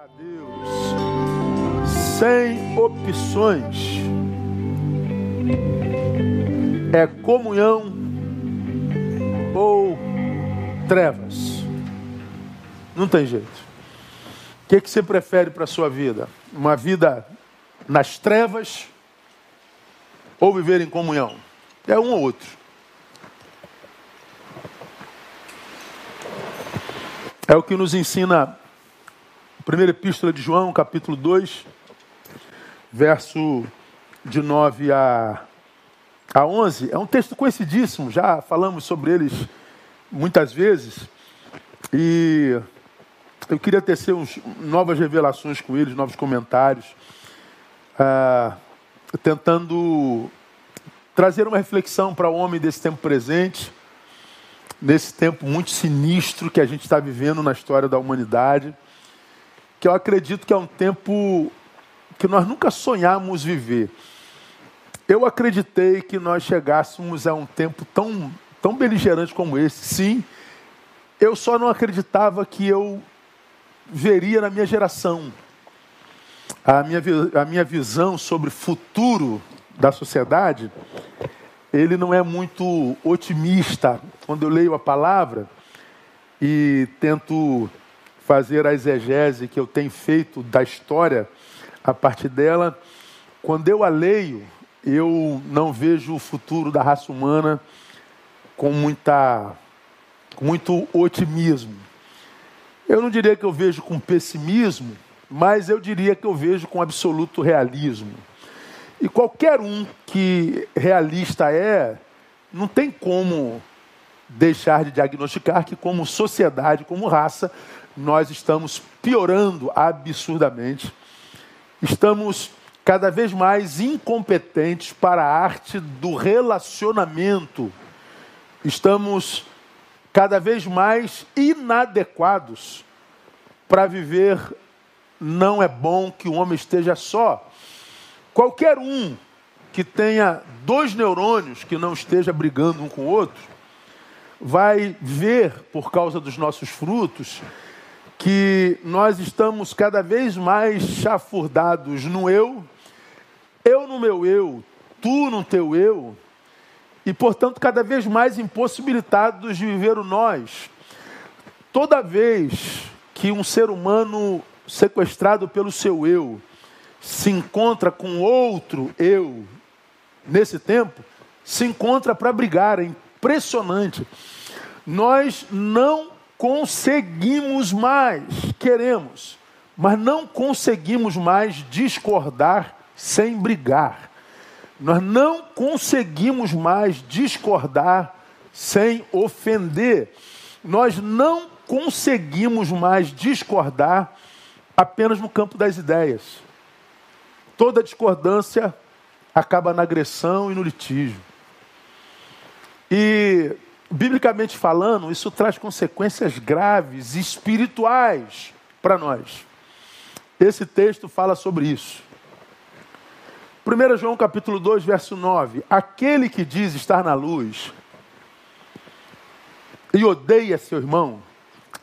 a Deus sem opções é comunhão ou trevas. Não tem jeito. O que, que você prefere para a sua vida? Uma vida nas trevas ou viver em comunhão? É um ou outro. É o que nos ensina primeira epístola de João, capítulo 2, verso de 9 a, a 11. É um texto conhecidíssimo, já falamos sobre eles muitas vezes. E eu queria tecer uns, novas revelações com eles, novos comentários, ah, tentando trazer uma reflexão para o homem desse tempo presente, nesse tempo muito sinistro que a gente está vivendo na história da humanidade que eu acredito que é um tempo que nós nunca sonhamos viver. Eu acreditei que nós chegássemos a um tempo tão, tão beligerante como esse. Sim, eu só não acreditava que eu veria na minha geração. A minha, a minha visão sobre futuro da sociedade, ele não é muito otimista. Quando eu leio a palavra e tento fazer a exegese que eu tenho feito da história a partir dela. Quando eu a leio, eu não vejo o futuro da raça humana com muita, muito otimismo. Eu não diria que eu vejo com pessimismo, mas eu diria que eu vejo com absoluto realismo. E qualquer um que realista é, não tem como deixar de diagnosticar que, como sociedade, como raça, nós estamos piorando absurdamente. Estamos cada vez mais incompetentes para a arte do relacionamento. Estamos cada vez mais inadequados para viver. Não é bom que o homem esteja só. Qualquer um que tenha dois neurônios que não esteja brigando um com o outro, vai ver, por causa dos nossos frutos, que nós estamos cada vez mais chafurdados no eu, eu no meu eu, tu no teu eu, e portanto cada vez mais impossibilitados de viver o nós. Toda vez que um ser humano sequestrado pelo seu eu se encontra com outro eu nesse tempo, se encontra para brigar, é impressionante. Nós não conseguimos mais, queremos, mas não conseguimos mais discordar sem brigar. Nós não conseguimos mais discordar sem ofender. Nós não conseguimos mais discordar apenas no campo das ideias. Toda discordância acaba na agressão e no litígio. E biblicamente falando, isso traz consequências graves, espirituais para nós. Esse texto fala sobre isso. 1 João capítulo 2, verso 9. Aquele que diz estar na luz e odeia seu irmão,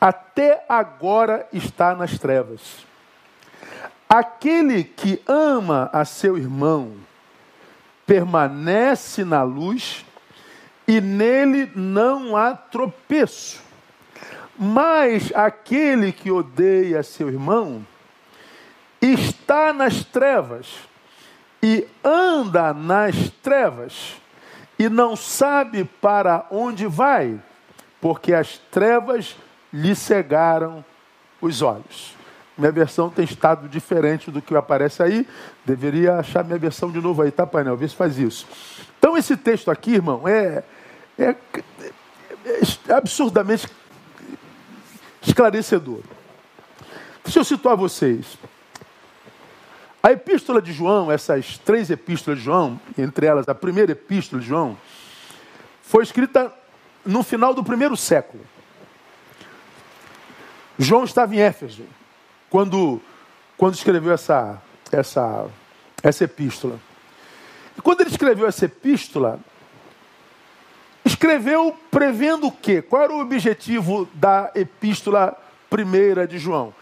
até agora está nas trevas. Aquele que ama a seu irmão permanece na luz e nele não há tropeço. Mas aquele que odeia seu irmão está nas trevas e anda nas trevas e não sabe para onde vai, porque as trevas lhe cegaram os olhos. Minha versão tem estado diferente do que aparece aí. Deveria achar minha versão de novo aí, tá, painel? Vê se faz isso. Então, esse texto aqui, irmão, é, é, é absurdamente esclarecedor. Deixa eu situar vocês. A epístola de João, essas três epístolas de João, entre elas a primeira epístola de João, foi escrita no final do primeiro século. João estava em Éfeso quando, quando escreveu essa, essa, essa epístola. E quando ele escreveu essa epístola, Escreveu prevendo o quê? Qual era o objetivo da epístola primeira de João?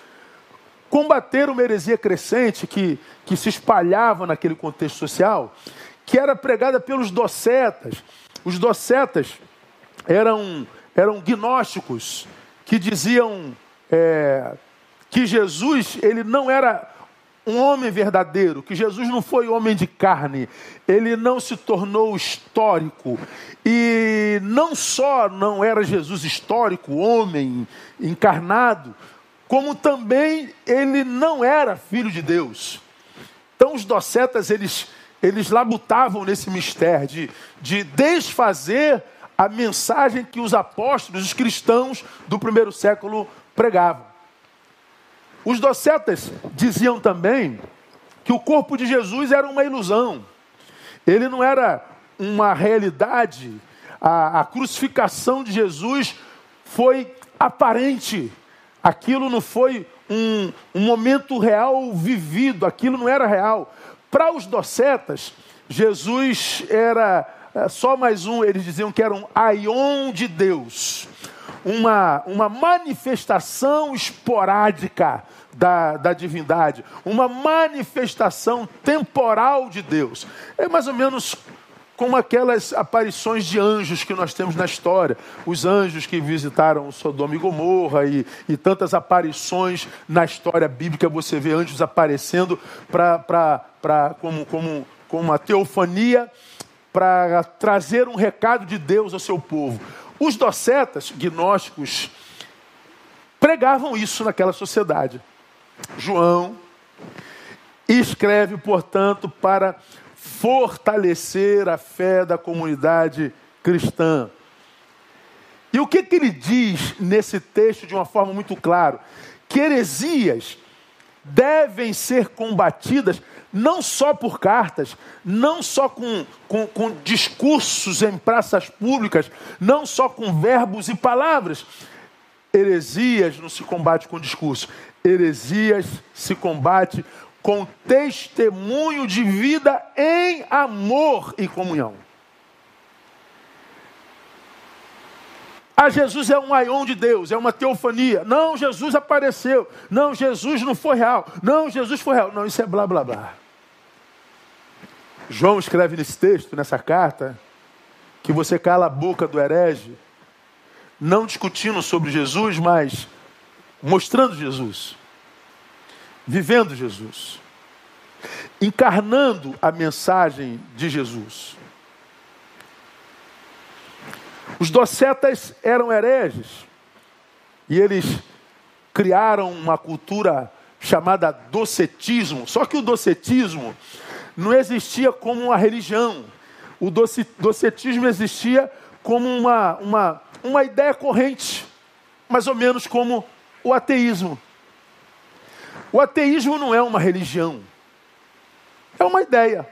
combater uma heresia crescente que, que se espalhava naquele contexto social, que era pregada pelos docetas. Os docetas eram, eram gnósticos que diziam é, que Jesus ele não era um homem verdadeiro, que Jesus não foi homem de carne, ele não se tornou histórico. E não só não era Jesus histórico, homem encarnado, como também ele não era filho de Deus. Então os docetas, eles, eles labutavam nesse mistério de, de desfazer a mensagem que os apóstolos, os cristãos do primeiro século pregavam. Os docetas diziam também que o corpo de Jesus era uma ilusão. Ele não era uma realidade. A, a crucificação de Jesus foi aparente. Aquilo não foi um, um momento real vivido, aquilo não era real. Para os docetas, Jesus era é, só mais um, eles diziam que era um aion de Deus, uma, uma manifestação esporádica da, da divindade, uma manifestação temporal de Deus. É mais ou menos como aquelas aparições de anjos que nós temos na história. Os anjos que visitaram Sodoma e Gomorra e, e tantas aparições na história bíblica. Você vê anjos aparecendo pra, pra, pra, como, como, como uma teofania para trazer um recado de Deus ao seu povo. Os docetas, gnósticos, pregavam isso naquela sociedade. João escreve, portanto, para fortalecer a fé da comunidade cristã. E o que, que ele diz nesse texto de uma forma muito clara? Que heresias devem ser combatidas não só por cartas, não só com, com, com, discursos em praças públicas, não só com verbos e palavras. Heresias não se combate com discurso, heresias se combate com testemunho de vida em amor e comunhão. Ah, Jesus é um aion de Deus, é uma teofania. Não, Jesus apareceu. Não, Jesus não foi real. Não, Jesus foi real. Não, isso é blá blá blá. João escreve nesse texto, nessa carta, que você cala a boca do herege, não discutindo sobre Jesus, mas mostrando Jesus, vivendo Jesus, encarnando a mensagem de Jesus. Os docetas eram hereges e eles criaram uma cultura chamada docetismo. Só que o docetismo não existia como uma religião. O docetismo existia como uma, uma, uma ideia corrente, mais ou menos como o ateísmo. O ateísmo não é uma religião, é uma ideia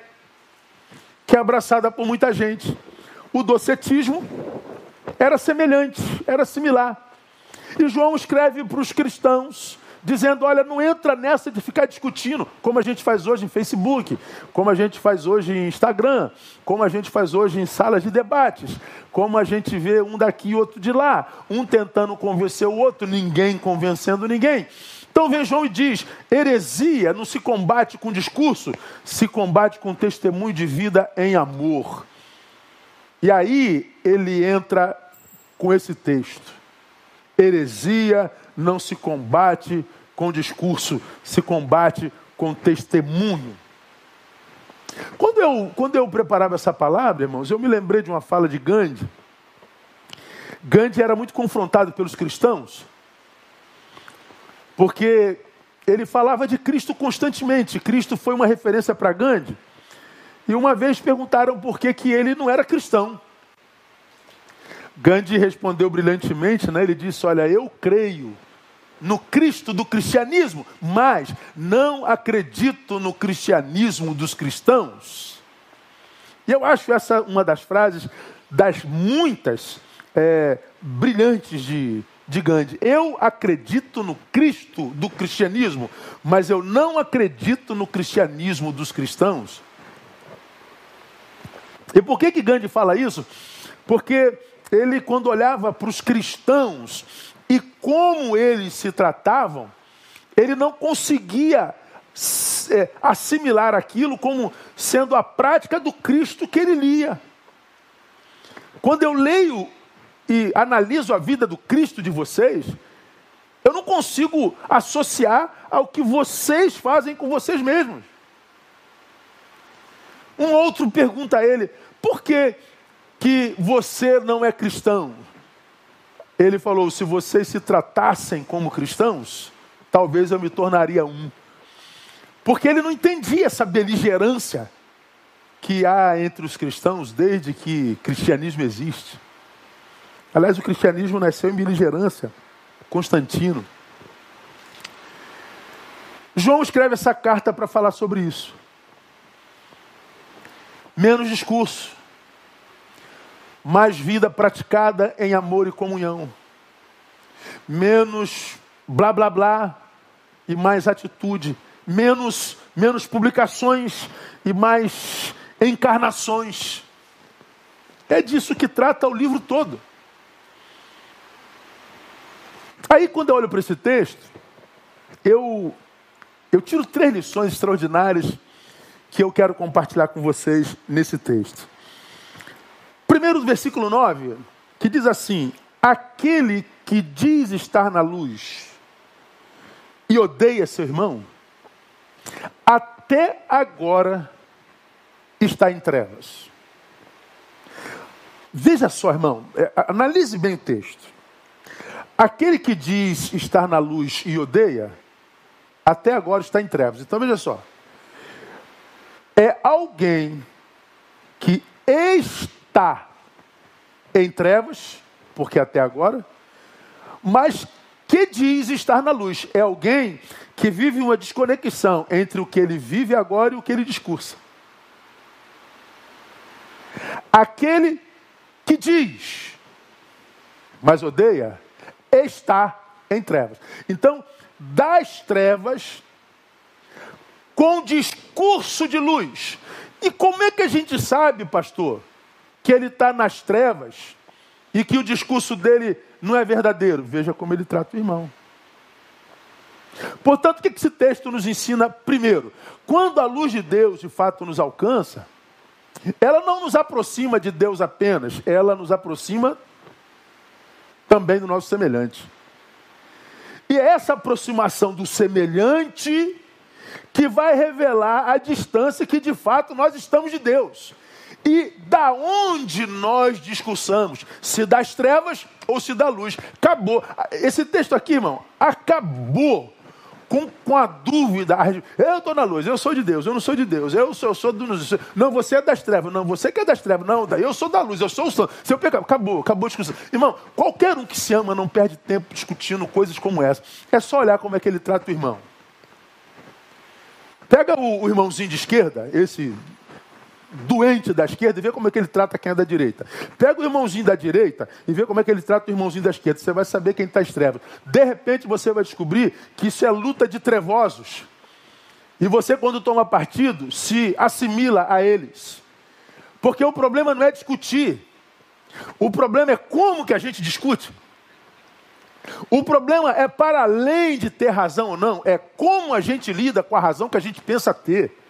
que é abraçada por muita gente. O docetismo era semelhante, era similar. E João escreve para os cristãos dizendo: olha, não entra nessa de ficar discutindo, como a gente faz hoje em Facebook, como a gente faz hoje em Instagram, como a gente faz hoje em salas de debates, como a gente vê um daqui e outro de lá, um tentando convencer o outro, ninguém convencendo ninguém. Então vem João e diz: heresia não se combate com discurso, se combate com testemunho de vida em amor. E aí ele entra com esse texto. Heresia não se combate com discurso, se combate com testemunho. Quando eu, quando eu preparava essa palavra, irmãos, eu me lembrei de uma fala de Gandhi. Gandhi era muito confrontado pelos cristãos, porque ele falava de Cristo constantemente. Cristo foi uma referência para Gandhi. E uma vez perguntaram por que, que ele não era cristão. Gandhi respondeu brilhantemente, né? ele disse: Olha, eu creio no Cristo do cristianismo, mas não acredito no cristianismo dos cristãos. E eu acho essa uma das frases, das muitas é, brilhantes de, de Gandhi. Eu acredito no Cristo do cristianismo, mas eu não acredito no cristianismo dos cristãos. E por que, que Gandhi fala isso? Porque ele, quando olhava para os cristãos e como eles se tratavam, ele não conseguia é, assimilar aquilo como sendo a prática do Cristo que ele lia. Quando eu leio e analiso a vida do Cristo de vocês, eu não consigo associar ao que vocês fazem com vocês mesmos. Um outro pergunta a ele: por que, que você não é cristão? Ele falou: se vocês se tratassem como cristãos, talvez eu me tornaria um. Porque ele não entendia essa beligerância que há entre os cristãos desde que cristianismo existe. Aliás, o cristianismo nasceu em beligerância. Constantino. João escreve essa carta para falar sobre isso. Menos discurso, mais vida praticada em amor e comunhão. Menos blá blá blá e mais atitude. Menos, menos publicações e mais encarnações. É disso que trata o livro todo. Aí, quando eu olho para esse texto, eu, eu tiro três lições extraordinárias que eu quero compartilhar com vocês nesse texto. Primeiro, versículo 9, que diz assim: Aquele que diz estar na luz e odeia seu irmão, até agora está em trevas. Veja só, irmão, é, analise bem o texto. Aquele que diz estar na luz e odeia, até agora está em trevas. Então veja só. É alguém que está em trevas, porque até agora, mas que diz estar na luz. É alguém que vive uma desconexão entre o que ele vive agora e o que ele discursa. Aquele que diz, mas odeia, está em trevas. Então, das trevas, com discurso de luz. E como é que a gente sabe, pastor, que ele está nas trevas e que o discurso dele não é verdadeiro? Veja como ele trata o irmão. Portanto, o que esse texto nos ensina? Primeiro, quando a luz de Deus de fato nos alcança, ela não nos aproxima de Deus apenas, ela nos aproxima também do nosso semelhante. E é essa aproximação do semelhante que vai revelar a distância que de fato nós estamos de Deus. E da onde nós discursamos, se das trevas ou se da luz. Acabou. Esse texto aqui, irmão, acabou com, com a dúvida. Eu estou na luz, eu sou de Deus, eu não sou de Deus, eu sou, eu sou do. Não, você é das trevas, não, você que é das trevas, não, eu sou da luz, eu sou o santo. Seu pecado, acabou, acabou a discussão. Irmão, qualquer um que se ama não perde tempo discutindo coisas como essa. É só olhar como é que ele trata o irmão. Pega o, o irmãozinho de esquerda, esse doente da esquerda e vê como é que ele trata quem é da direita. Pega o irmãozinho da direita e vê como é que ele trata o irmãozinho da esquerda. Você vai saber quem está às trevas. De repente você vai descobrir que isso é luta de trevosos. E você, quando toma partido, se assimila a eles. Porque o problema não é discutir. O problema é como que a gente discute. O problema é para além de ter razão ou não, é como a gente lida com a razão que a gente pensa ter.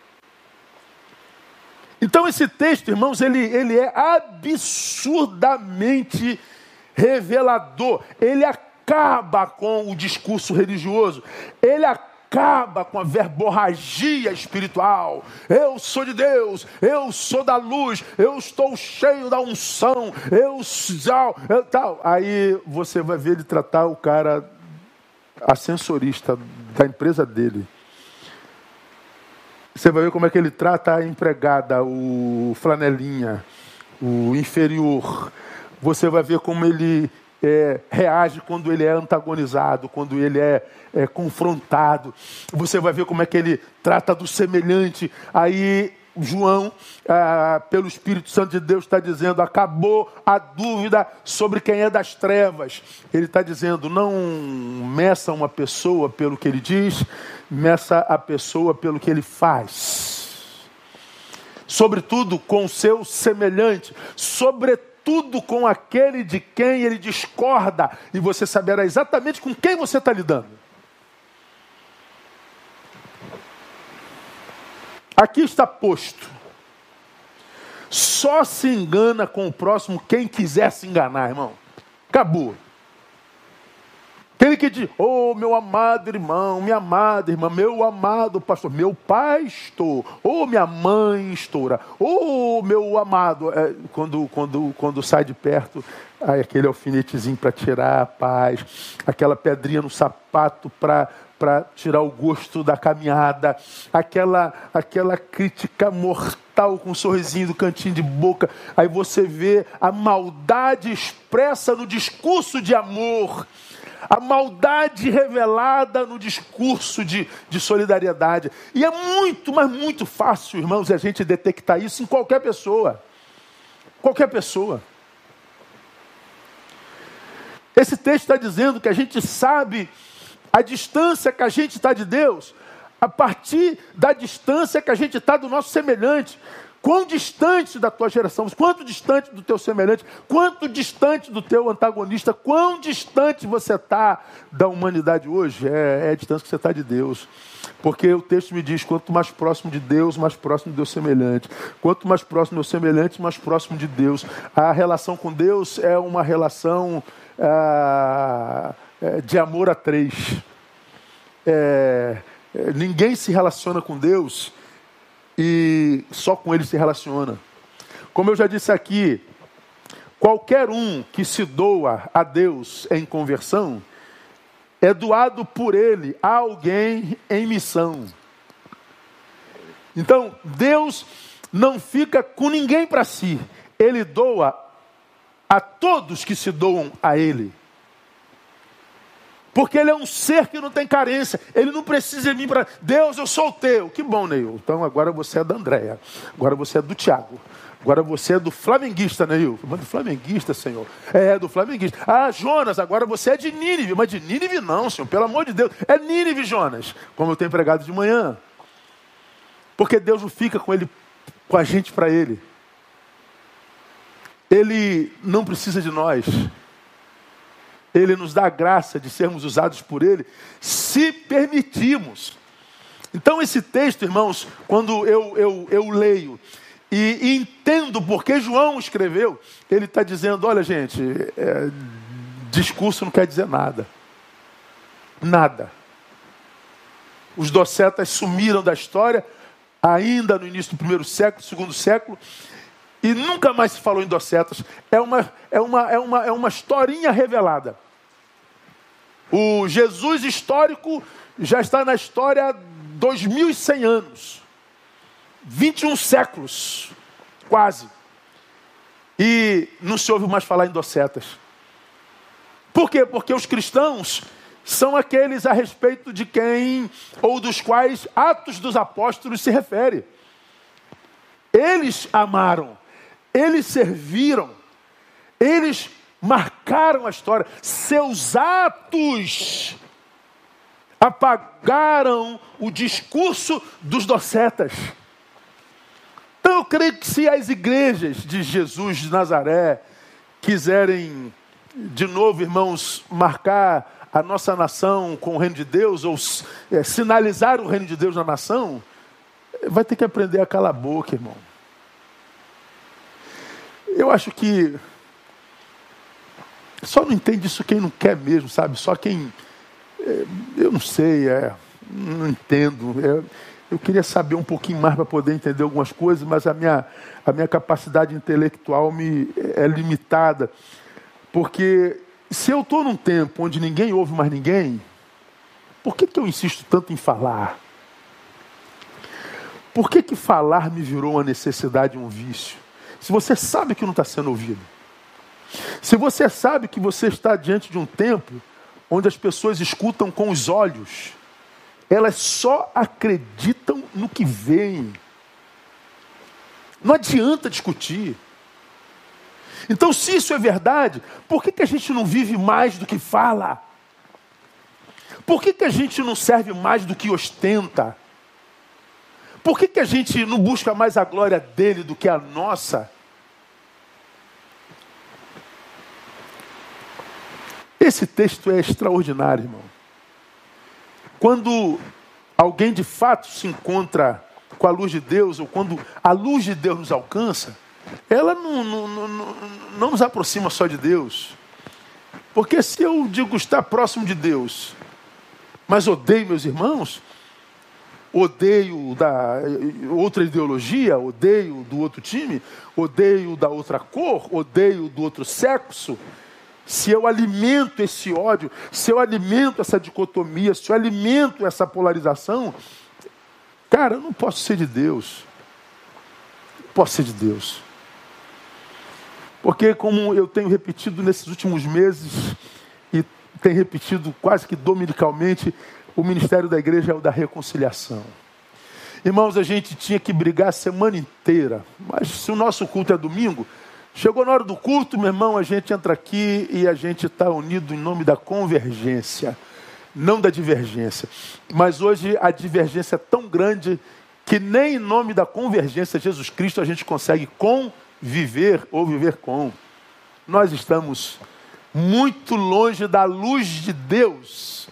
Então esse texto, irmãos, ele, ele é absurdamente revelador. Ele acaba com o discurso religioso. Ele acaba com a verborragia espiritual. Eu sou de Deus, eu sou da luz, eu estou cheio da unção, eu sou tal. Aí você vai ver ele tratar o cara ascensorista da empresa dele. Você vai ver como é que ele trata a empregada, o flanelinha, o inferior. Você vai ver como ele é, reage quando ele é antagonizado, quando ele é, é, confrontado. Você vai ver como é que ele trata do semelhante. Aí João, ah, pelo Espírito Santo de Deus, está dizendo: acabou a dúvida sobre quem é das trevas. Ele está dizendo: não meça uma pessoa pelo que ele diz, meça a pessoa pelo que ele faz, sobretudo com o seu semelhante, sobretudo com aquele de quem ele discorda, e você saberá exatamente com quem você está lidando. Aqui está posto. Só se engana com o próximo quem quiser se enganar, irmão. Acabou. Aquele que diz, oh meu amado irmão, minha amada irmã, meu amado pastor, meu pastor, oh minha mãe estoura, oh meu amado, é, quando, quando, quando sai de perto, aí aquele alfinetezinho para tirar a paz, aquela pedrinha no sapato para para tirar o gosto da caminhada, aquela aquela crítica mortal com um sorrisinho do cantinho de boca, aí você vê a maldade expressa no discurso de amor a maldade revelada no discurso de, de solidariedade. E é muito, mas muito fácil, irmãos, a gente detectar isso em qualquer pessoa. Qualquer pessoa. Esse texto está dizendo que a gente sabe a distância que a gente está de Deus a partir da distância que a gente está do nosso semelhante. Quão distante da tua geração, quanto distante do teu semelhante, quanto distante do teu antagonista, quão distante você está da humanidade hoje? É, é a distância que você está de Deus. Porque o texto me diz: quanto mais próximo de Deus, mais próximo do Deus semelhante. Quanto mais próximo do Deus semelhante, mais próximo de Deus. A relação com Deus é uma relação ah, é, de amor a três. É, é ninguém se relaciona com Deus e só com ele se relaciona. Como eu já disse aqui, qualquer um que se doa a Deus em conversão é doado por ele a alguém em missão. Então, Deus não fica com ninguém para si, ele doa a todos que se doam a ele. Porque ele é um ser que não tem carência. Ele não precisa de mim para. Deus, eu sou teu. Que bom, Neil. Então agora você é da Andréia. Agora você é do Tiago. Agora você é do flamenguista, Neil. Mas do flamenguista, Senhor. É, do flamenguista. Ah, Jonas, agora você é de Nínive. Mas de Nínive não, Senhor. Pelo amor de Deus. É Nínive, Jonas. Como eu tenho pregado de manhã. Porque Deus não fica com ele, com a gente para ele. Ele não precisa de nós. Ele nos dá a graça de sermos usados por Ele, se permitirmos. Então, esse texto, irmãos, quando eu, eu, eu leio e, e entendo porque João escreveu, ele está dizendo: olha, gente, é, discurso não quer dizer nada. Nada. Os docetas sumiram da história, ainda no início do primeiro século, segundo século, e nunca mais se falou em docetas. É uma, é uma, é uma, é uma historinha revelada. O Jesus histórico já está na história há 2.100 anos. 21 séculos, quase. E não se ouve mais falar em docetas. Por quê? Porque os cristãos são aqueles a respeito de quem ou dos quais Atos dos Apóstolos se refere. Eles amaram, eles serviram, eles marcaram a história. Seus atos apagaram o discurso dos docetas. Então eu creio que se as igrejas de Jesus de Nazaré quiserem, de novo, irmãos, marcar a nossa nação com o reino de Deus, ou é, sinalizar o reino de Deus na nação, vai ter que aprender a calar a boca, irmão. Eu acho que só não entende isso quem não quer mesmo, sabe? Só quem. É, eu não sei, é, não entendo. É, eu queria saber um pouquinho mais para poder entender algumas coisas, mas a minha, a minha capacidade intelectual me, é limitada. Porque se eu estou num tempo onde ninguém ouve mais ninguém, por que, que eu insisto tanto em falar? Por que, que falar me virou uma necessidade, um vício? Se você sabe que não está sendo ouvido. Se você sabe que você está diante de um tempo onde as pessoas escutam com os olhos, elas só acreditam no que veem. Não adianta discutir. Então, se isso é verdade, por que, que a gente não vive mais do que fala? Por que, que a gente não serve mais do que ostenta? Por que, que a gente não busca mais a glória dele do que a nossa? Esse texto é extraordinário, irmão. Quando alguém de fato se encontra com a luz de Deus, ou quando a luz de Deus nos alcança, ela não, não, não, não nos aproxima só de Deus. Porque se eu digo estar próximo de Deus, mas odeio meus irmãos, odeio da outra ideologia, odeio do outro time, odeio da outra cor, odeio do outro sexo, se eu alimento esse ódio, se eu alimento essa dicotomia, se eu alimento essa polarização, cara, eu não posso ser de Deus. Não posso ser de Deus. Porque, como eu tenho repetido nesses últimos meses, e tenho repetido quase que dominicalmente, o ministério da igreja é o da reconciliação. Irmãos, a gente tinha que brigar a semana inteira, mas se o nosso culto é domingo, chegou na hora do culto, meu irmão, a gente entra aqui e a gente está unido em nome da convergência, não da divergência. Mas hoje a divergência é tão grande que nem em nome da convergência Jesus Cristo a gente consegue convergir viver ou viver com. Nós estamos muito longe da luz de Deus.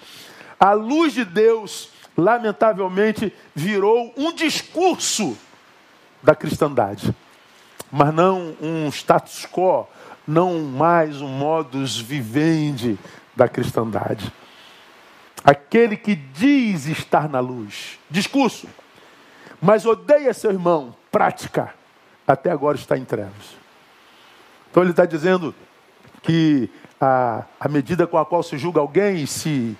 A luz de Deus, lamentavelmente, virou um discurso da cristandade, mas não um status quo, não mais um modus vivendi da cristandade. Aquele que diz estar na luz, discurso, mas odeia seu irmão, prática até agora está em trevas. Então ele está dizendo que a, a medida com a qual se julga alguém se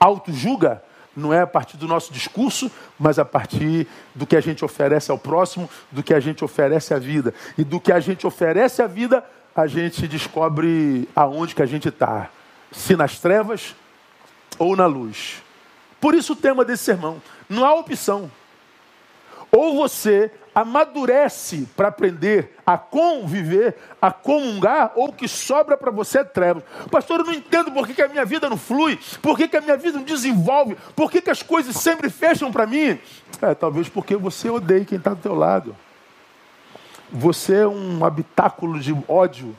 auto-julga não é a partir do nosso discurso, mas a partir do que a gente oferece ao próximo, do que a gente oferece à vida. E do que a gente oferece à vida, a gente descobre aonde que a gente está. Se nas trevas ou na luz. Por isso o tema desse sermão. Não há opção. Ou você amadurece para aprender a conviver, a comungar, ou o que sobra para você é trevas. Pastor, eu não entendo por que, que a minha vida não flui, por que, que a minha vida não desenvolve, por que, que as coisas sempre fecham para mim. É, talvez porque você odeia quem está do teu lado. Você é um habitáculo de ódio.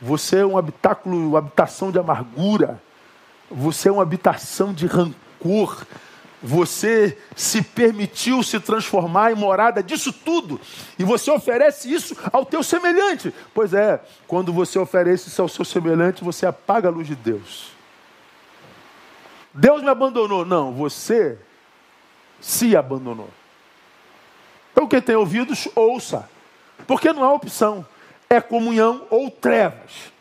Você é um habitáculo, habitação de amargura. Você é uma habitação de rancor. Você se permitiu se transformar em morada disso tudo. E você oferece isso ao teu semelhante. Pois é, quando você oferece isso ao seu semelhante, você apaga a luz de Deus. Deus me abandonou. Não, você se abandonou. Então quem tem ouvidos, ouça. Porque não há opção. É comunhão ou trevas.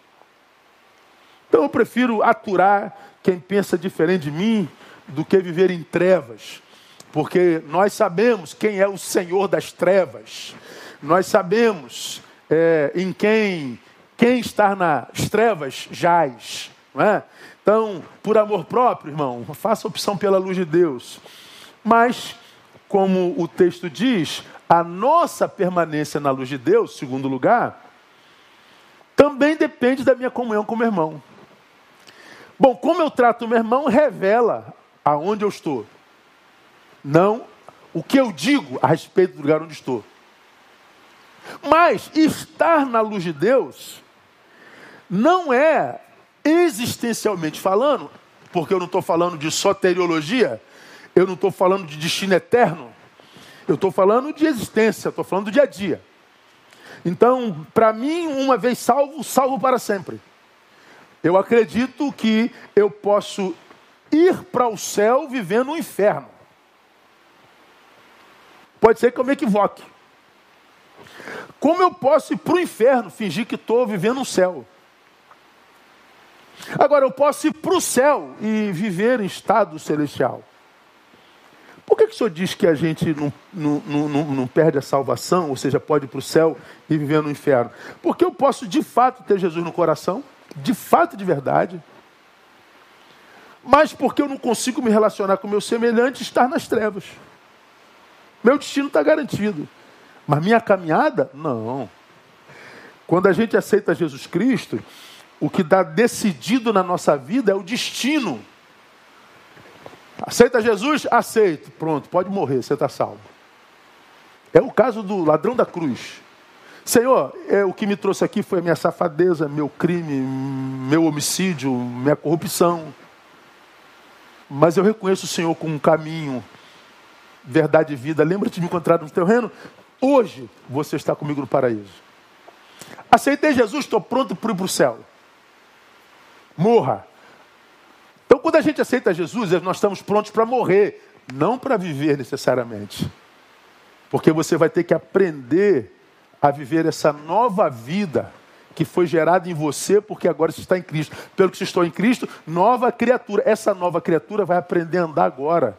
Então eu prefiro aturar quem pensa diferente de mim do que viver em trevas, porque nós sabemos quem é o Senhor das trevas, nós sabemos é, em quem quem está nas trevas jaz, não é? Então, por amor próprio, irmão, faça opção pela luz de Deus. Mas, como o texto diz, a nossa permanência na luz de Deus, segundo lugar, também depende da minha comunhão com o meu irmão. Bom, como eu trato o meu irmão revela aonde eu estou. Não o que eu digo a respeito do lugar onde estou. Mas estar na luz de Deus não é existencialmente falando, porque eu não estou falando de soteriologia, eu não estou falando de destino eterno, eu estou falando de existência, estou falando do dia a dia. Então, para mim, uma vez salvo, salvo para sempre. Eu acredito que eu posso ir para o céu vivendo um inferno. Pode ser que eu me equivoque. Como eu posso ir para o inferno, fingir que estou vivendo um céu? Agora, eu posso ir para o céu e viver em estado celestial. Por que, que o senhor diz que a gente não, não, não, não perde a salvação, ou seja, pode ir para o céu e viver no inferno? Porque eu posso de fato ter Jesus no coração, de fato, de verdade mas porque eu não consigo me relacionar com meu semelhante, estar nas trevas. Meu destino está garantido. Mas minha caminhada, não. Quando a gente aceita Jesus Cristo, o que dá decidido na nossa vida é o destino. Aceita Jesus? Aceito. Pronto, pode morrer, você está salvo. É o caso do ladrão da cruz. Senhor, é, o que me trouxe aqui foi a minha safadeza, meu crime, meu homicídio, minha corrupção. Mas eu reconheço o Senhor como um caminho verdade e vida. Lembra de me encontrar no teu reino? Hoje você está comigo no paraíso. Aceitei Jesus, estou pronto para ir para o céu. Morra. Então, quando a gente aceita Jesus, nós estamos prontos para morrer, não para viver necessariamente. Porque você vai ter que aprender a viver essa nova vida que foi gerada em você, porque agora você está em Cristo. Pelo que você estou em Cristo, nova criatura. Essa nova criatura vai aprender a andar agora.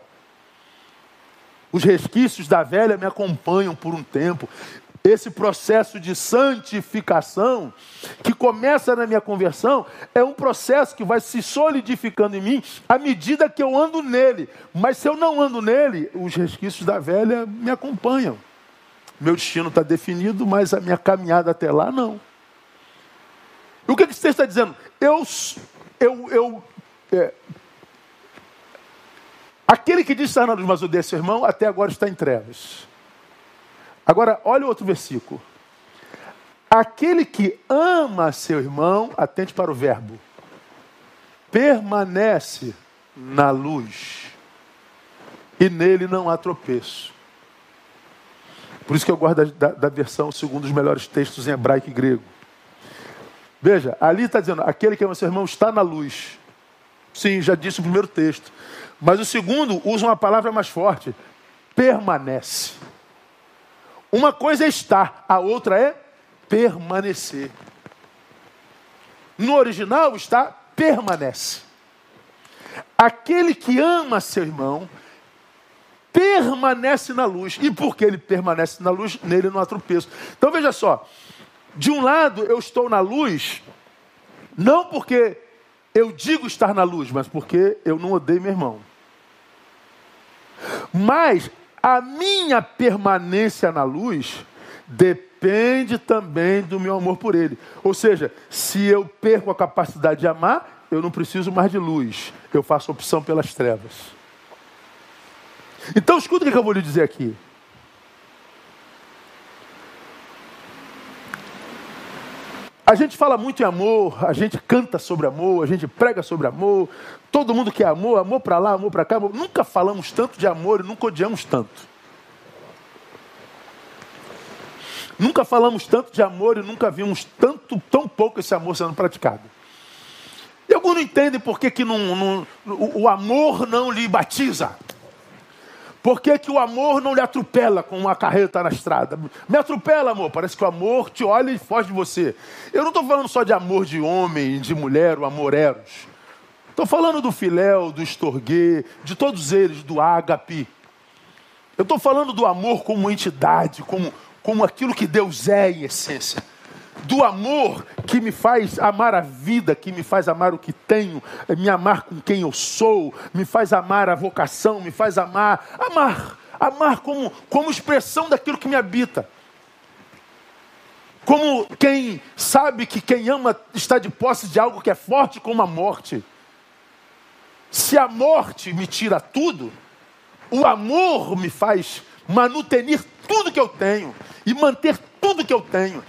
Os resquícios da velha me acompanham por um tempo. Esse processo de santificação, que começa na minha conversão, é um processo que vai se solidificando em mim à medida que eu ando nele. Mas se eu não ando nele, os resquícios da velha me acompanham. Meu destino está definido, mas a minha caminhada até lá não. E o que, que você está dizendo? Eu, eu, eu é, aquele que diz estar na mas odeia seu irmão, até agora está em trevas. Agora, olha o outro versículo. Aquele que ama seu irmão, atente para o verbo, permanece na luz, e nele não há tropeço. Por isso que eu gosto da, da, da versão segundo os melhores textos em hebraico e grego. Veja, ali está dizendo: aquele que ama seu irmão está na luz. Sim, já disse o primeiro texto. Mas o segundo usa uma palavra mais forte: permanece. Uma coisa é estar, a outra é permanecer. No original está permanece. Aquele que ama seu irmão permanece na luz. E porque ele permanece na luz, nele não há tropeço. Então veja só, de um lado eu estou na luz, não porque eu digo estar na luz, mas porque eu não odeio meu irmão. Mas a minha permanência na luz depende também do meu amor por ele. Ou seja, se eu perco a capacidade de amar, eu não preciso mais de luz, eu faço opção pelas trevas. Então escuta o que eu vou lhe dizer aqui. A gente fala muito em amor, a gente canta sobre amor, a gente prega sobre amor, todo mundo quer amor, amor para lá, amor para cá. Amor. Nunca falamos tanto de amor e nunca odiamos tanto. Nunca falamos tanto de amor e nunca vimos tanto, tão pouco esse amor sendo praticado. E alguns não entendem por que, que não, não, o, o amor não lhe batiza. Por que, que o amor não lhe atropela com uma carreta na estrada? Me atropela, amor. Parece que o amor te olha e foge de você. Eu não estou falando só de amor de homem, de mulher, o amor eros. Estou falando do filéu, do estorguê, de todos eles, do ágape. Eu estou falando do amor como entidade, como, como aquilo que Deus é em essência do amor que me faz amar a vida, que me faz amar o que tenho, me amar com quem eu sou, me faz amar a vocação, me faz amar, amar, amar como, como expressão daquilo que me habita. Como quem sabe que quem ama está de posse de algo que é forte como a morte. Se a morte me tira tudo, o amor me faz manutenir tudo que eu tenho e manter tudo que eu tenho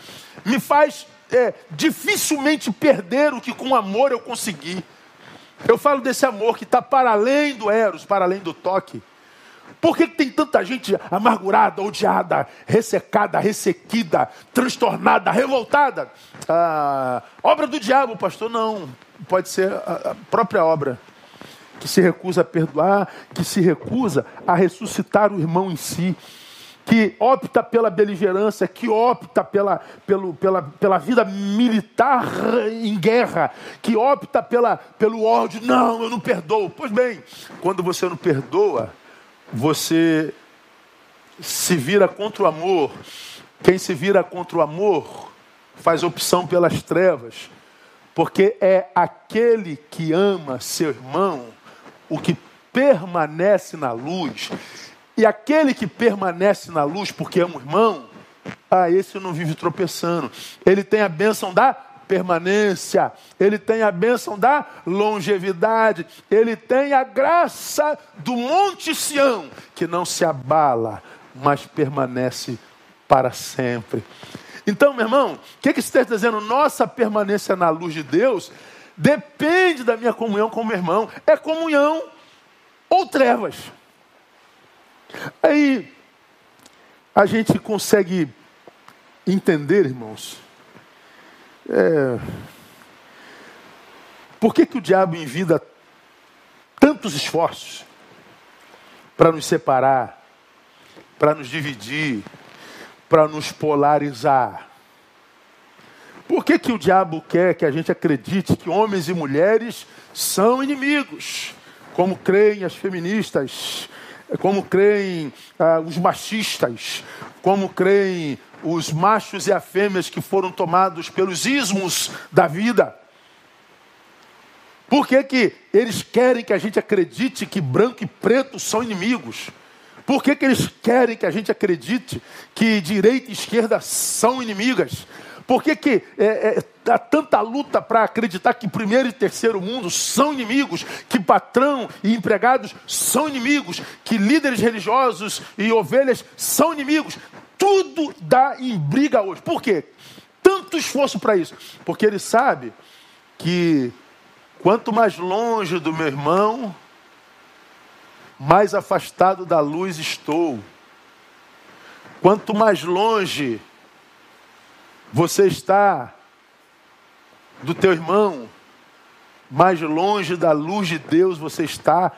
me faz é, dificilmente perder o que com amor eu consegui. Eu falo desse amor que está para além do eros, para além do toque. Por que, tem tanta gente amargurada, odiada, ressecada, ressequida, transtornada, revoltada? Ah, obra do diabo, pastor? Não. Pode ser a própria obra. Que se recusa a perdoar, que se recusa a ressuscitar o irmão em si que opta pela beligerância, que opta pela, pelo, pela, pela vida militar em guerra, que opta pela, pelo ódio. Não, eu não perdoo. Pois bem, quando você não perdoa, você se vira contra o amor. Quem se vira contra o amor faz opção pelas trevas, porque é aquele que ama seu irmão o que permanece na luz e aquele que permanece na luz porque ama o irmão, ah, esse não vive tropeçando. Ele tem a bênção da permanência, ele tem a bênção da longevidade, ele tem a graça do Monte Sião, que não se abala, mas permanece para sempre. Então, meu irmão, o que, que está dizendo? Nossa permanência na luz de Deus depende da minha comunhão com o meu irmão. É comunhão ou trevas. Aí a gente consegue entender, irmãos, é, por que, que o diabo envida tantos esforços para nos separar, para nos dividir, para nos polarizar? Por que, que o diabo quer que a gente acredite que homens e mulheres são inimigos? Como creem as feministas, como creem ah, os machistas, como creem os machos e as fêmeas que foram tomados pelos ismos da vida. Por que, que eles querem que a gente acredite que branco e preto são inimigos? Por que, que eles querem que a gente acredite que direita e esquerda são inimigas? Por que, que é, é, há tanta luta para acreditar que primeiro e terceiro mundo são inimigos, que patrão e empregados são inimigos, que líderes religiosos e ovelhas são inimigos? Tudo dá em briga hoje. Por quê? Tanto esforço para isso. Porque ele sabe que quanto mais longe do meu irmão, mais afastado da luz estou. Quanto mais longe você está do teu irmão, mais longe da luz de Deus você está,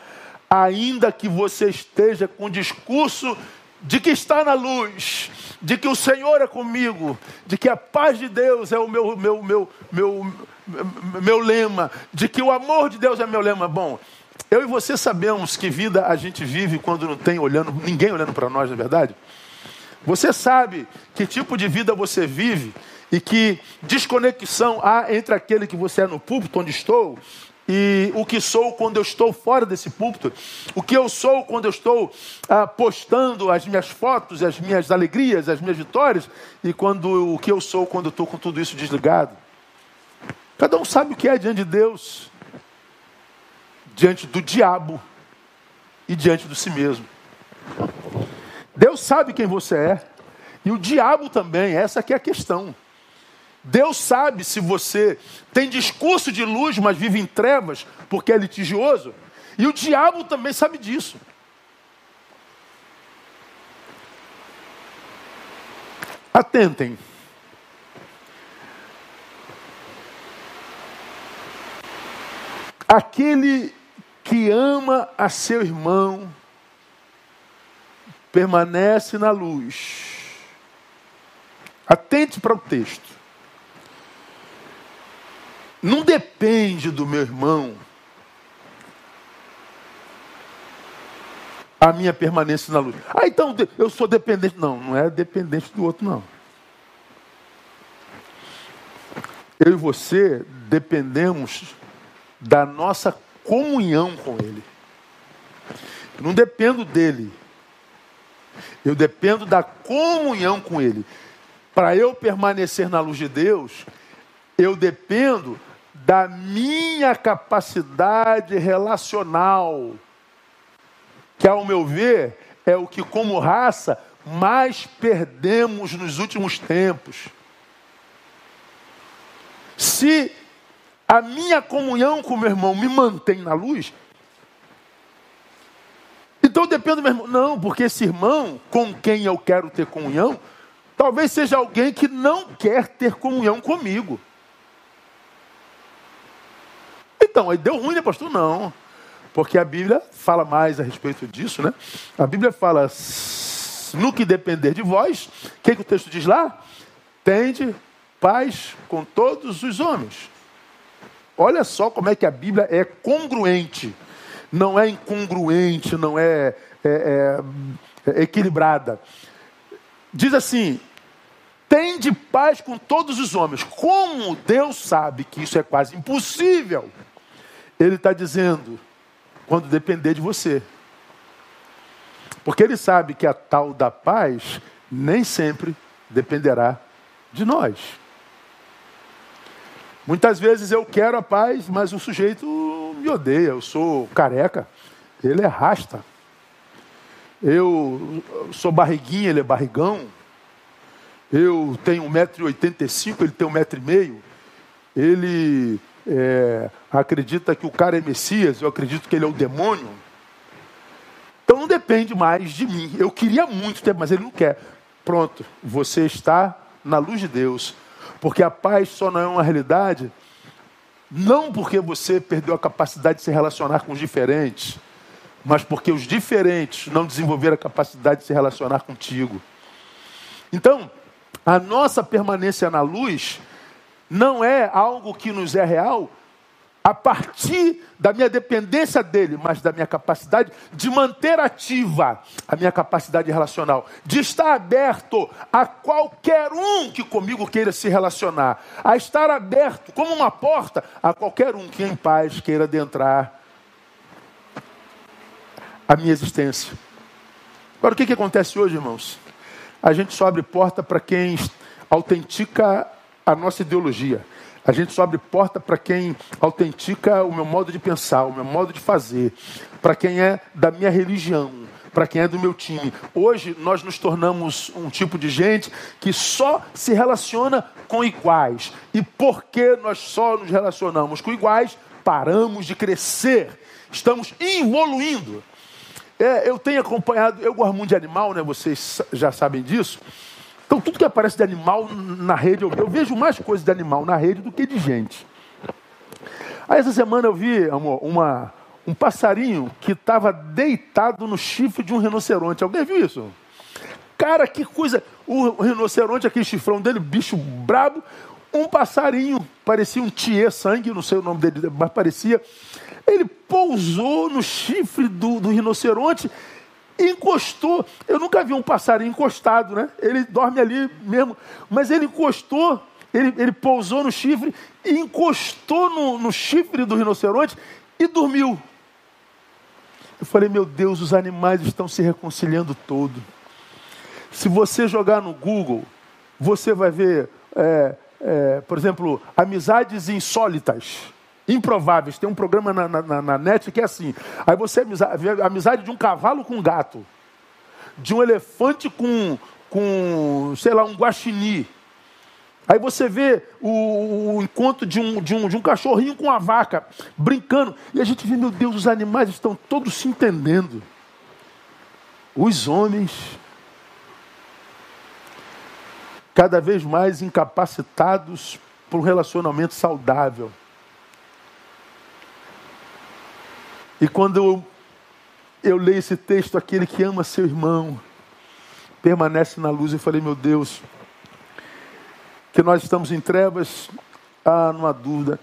ainda que você esteja com o discurso de que está na luz, de que o Senhor é comigo, de que a paz de Deus é o meu, meu, meu, meu, meu lema, de que o amor de Deus é meu lema. Bom, eu e você sabemos que vida a gente vive quando não tem olhando, ninguém olhando para nós, na é verdade? Você sabe que tipo de vida você vive e que desconexão há entre aquele que você é no púlpito onde estou e o que sou quando eu estou fora desse púlpito, o que eu sou quando eu estou ah, postando as minhas fotos, as minhas alegrias, as minhas vitórias, e quando o que eu sou quando eu estou com tudo isso desligado. Cada um sabe o que é diante de Deus, diante do diabo e diante de si mesmo. Deus sabe quem você é. E o diabo também, essa que é a questão. Deus sabe se você tem discurso de luz, mas vive em trevas porque é litigioso. E o diabo também sabe disso. Atentem. Aquele que ama a seu irmão permanece na luz. Atente para o texto. Não depende do meu irmão a minha permanência na luz. Ah, então eu sou dependente. Não, não é dependente do outro, não. Eu e você dependemos da nossa comunhão com Ele. Não dependo dele. Eu dependo da comunhão com Ele. Para eu permanecer na luz de Deus, eu dependo da minha capacidade relacional, que, ao meu ver, é o que, como raça, mais perdemos nos últimos tempos. Se a minha comunhão com o meu irmão me mantém na luz, então eu dependo do meu irmão. Não, porque esse irmão com quem eu quero ter comunhão, talvez seja alguém que não quer ter comunhão comigo. Então, aí deu ruim, né, pastor? Não. Porque a Bíblia fala mais a respeito disso, né? A Bíblia fala, no que depender de vós, o que, que o texto diz lá? Tende paz com todos os homens. Olha só como é que a Bíblia é congruente. Não é incongruente, não é, é, é, é equilibrada. Diz assim: tende paz com todos os homens. Como Deus sabe que isso é quase impossível, ele está dizendo, quando depender de você. Porque ele sabe que a tal da paz nem sempre dependerá de nós. Muitas vezes eu quero a paz, mas o sujeito me odeia. Eu sou careca, ele é rasta. Eu sou barriguinha, ele é barrigão. Eu tenho 1,85m, ele tem 1,5m. Ele é, acredita que o cara é Messias, eu acredito que ele é o demônio. Então não depende mais de mim. Eu queria muito tempo, mas ele não quer. Pronto, você está na luz de Deus. Porque a paz só não é uma realidade, não porque você perdeu a capacidade de se relacionar com os diferentes, mas porque os diferentes não desenvolveram a capacidade de se relacionar contigo. Então, a nossa permanência na luz não é algo que nos é real a partir da minha dependência dele, mas da minha capacidade de manter ativa a minha capacidade relacional, de estar aberto a qualquer um que comigo queira se relacionar, a estar aberto como uma porta a qualquer um que em paz queira adentrar a minha existência. Agora, o que, que acontece hoje, irmãos? A gente só abre porta para quem autentica a nossa ideologia. A gente só abre porta para quem autentica o meu modo de pensar, o meu modo de fazer, para quem é da minha religião, para quem é do meu time. Hoje nós nos tornamos um tipo de gente que só se relaciona com iguais. E porque nós só nos relacionamos com iguais, paramos de crescer. Estamos evoluindo. É, eu tenho acompanhado, eu gosto muito de animal, né? Vocês já sabem disso. Então, tudo que aparece de animal na rede, eu, eu vejo mais coisas de animal na rede do que de gente. Aí, essa semana eu vi, amor, uma, um passarinho que estava deitado no chifre de um rinoceronte. Alguém viu isso? Cara, que coisa! O rinoceronte, aquele chifrão dele, bicho brabo, um passarinho, parecia um tiê sangue, não sei o nome dele, mas parecia. Ele pousou no chifre do, do rinoceronte encostou. Eu nunca vi um passarinho encostado, né? Ele dorme ali mesmo. Mas ele encostou, ele, ele pousou no chifre e encostou no, no chifre do rinoceronte e dormiu. Eu falei, meu Deus, os animais estão se reconciliando todo. Se você jogar no Google, você vai ver, é, é, por exemplo, amizades insólitas improváveis. Tem um programa na, na, na net que é assim. Aí você vê a amizade de um cavalo com um gato, de um elefante com, com sei lá, um guaxinim. Aí você vê o, o, encontro de um, de, um, de um cachorrinho com uma vaca, brincando. E a gente vê, meu Deus, os animais estão todos se entendendo. Os homens, cada vez mais incapacitados para um relacionamento saudável. E quando eu, eu leio esse texto, aquele que ama seu irmão, permanece na luz, eu falei, meu Deus, que nós estamos em trevas, ah, não há dúvida.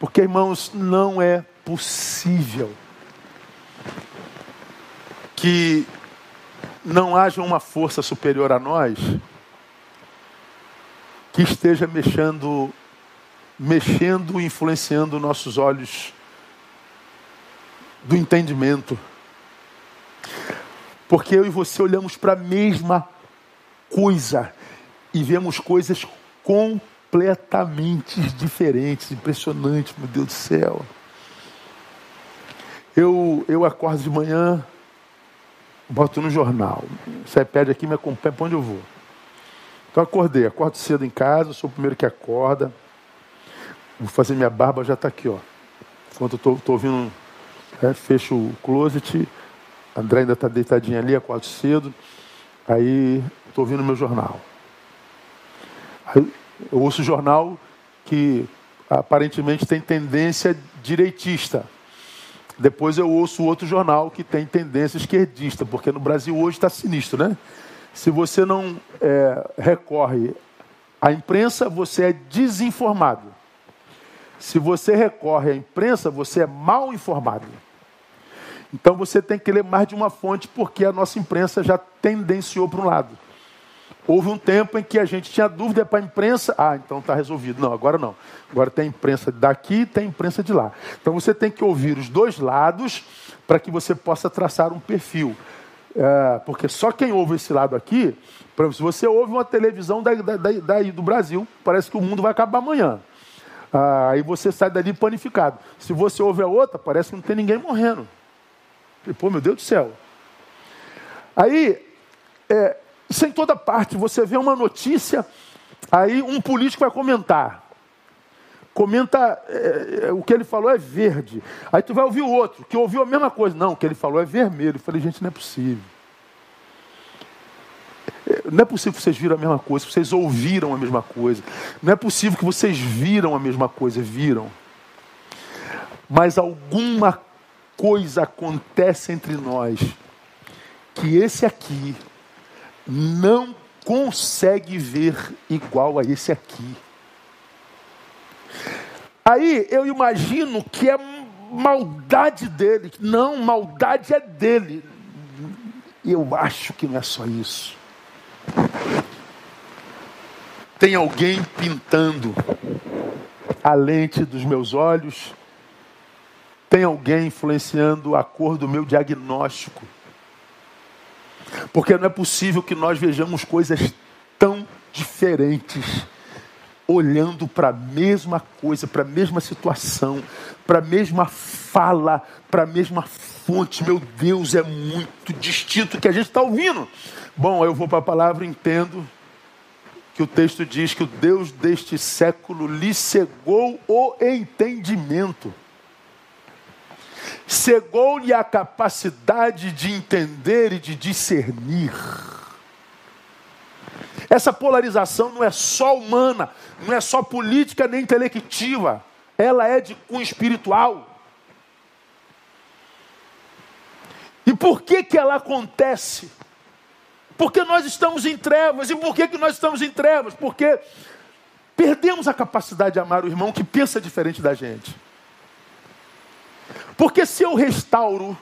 Porque, irmãos, não é possível que não haja uma força superior a nós que esteja mexendo, mexendo, influenciando nossos olhos do entendimento. Porque eu e você olhamos para a mesma coisa e vemos coisas completamente diferentes, impressionante, meu Deus do céu. Eu, eu acordo de manhã, boto no jornal. Você pede aqui, me acompanha para onde eu vou. Então acordei, acordo cedo em casa, sou o primeiro que acorda. Vou fazer minha barba, já está aqui, ó. Enquanto eu estou ouvindo é, fecho o closet, André ainda está deitadinha ali, acordo cedo. Aí estou ouvindo meu jornal. Aí, eu ouço jornal que aparentemente tem tendência direitista. Depois eu ouço outro jornal que tem tendência esquerdista, porque no Brasil hoje está sinistro, né? Se você não é, recorre à imprensa, você é desinformado. Se você recorre à imprensa, você é mal informado. Então você tem que ler mais de uma fonte, porque a nossa imprensa já tendenciou para um lado. Houve um tempo em que a gente tinha dúvida para a imprensa, ah, então está resolvido. Não, agora não. Agora tem imprensa daqui e tem imprensa de lá. Então você tem que ouvir os dois lados para que você possa traçar um perfil. É, porque só quem ouve esse lado aqui, se você ouve uma televisão daí, do Brasil, parece que o mundo vai acabar amanhã. Ah, aí você sai dali panificado. Se você ouve a outra, parece que não tem ninguém morrendo. Falei, pô, meu Deus do céu. Aí, é, isso é em toda parte. Você vê uma notícia, aí um político vai comentar. comenta é, o que ele falou é verde. Aí tu vai ouvir o outro, que ouviu a mesma coisa. Não, o que ele falou é vermelho. Eu falei, gente, não é possível. Não é possível que vocês viram a mesma coisa, que vocês ouviram a mesma coisa. Não é possível que vocês viram a mesma coisa, viram. Mas alguma coisa acontece entre nós que esse aqui não consegue ver igual a esse aqui. Aí eu imagino que é maldade dele. Não, maldade é dele. Eu acho que não é só isso. Tem alguém pintando a lente dos meus olhos. Tem alguém influenciando a cor do meu diagnóstico. Porque não é possível que nós vejamos coisas tão diferentes olhando para a mesma coisa, para a mesma situação, para a mesma fala, para a mesma fonte. Meu Deus, é muito distinto que a gente está ouvindo. Bom, eu vou para a palavra e entendo que o texto diz que o Deus deste século lhe cegou o entendimento. Cegou-lhe a capacidade de entender e de discernir. Essa polarização não é só humana, não é só política nem intelectiva, ela é de cunho espiritual. E por que que ela acontece? Porque nós estamos em trevas. E por que, que nós estamos em trevas? Porque perdemos a capacidade de amar o irmão que pensa diferente da gente. Porque se eu restauro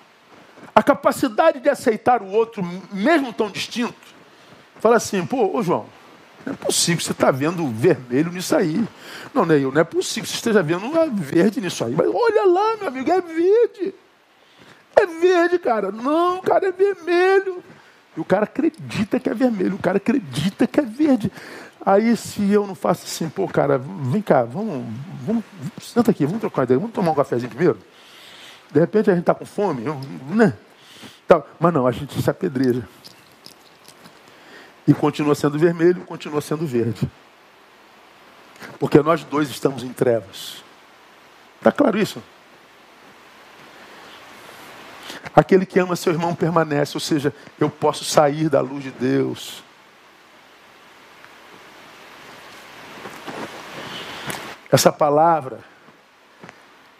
a capacidade de aceitar o outro, mesmo tão distinto, fala assim, pô, ô João, não é possível que você está vendo vermelho nisso aí. Não, Neil, não é possível que você esteja vendo verde nisso aí. Mas olha lá, meu amigo, é verde. É verde, cara. Não, cara, é vermelho. E o cara acredita que é vermelho, o cara acredita que é verde. Aí se eu não faço assim, pô, cara, vem cá, vamos, vamos senta aqui, vamos trocar ideia, vamos tomar um cafezinho primeiro? De repente a gente está com fome, né? Mas não, a gente se apedreja. E continua sendo vermelho, continua sendo verde. Porque nós dois estamos em trevas. Está claro isso? Aquele que ama seu irmão permanece, ou seja, eu posso sair da luz de Deus. Essa palavra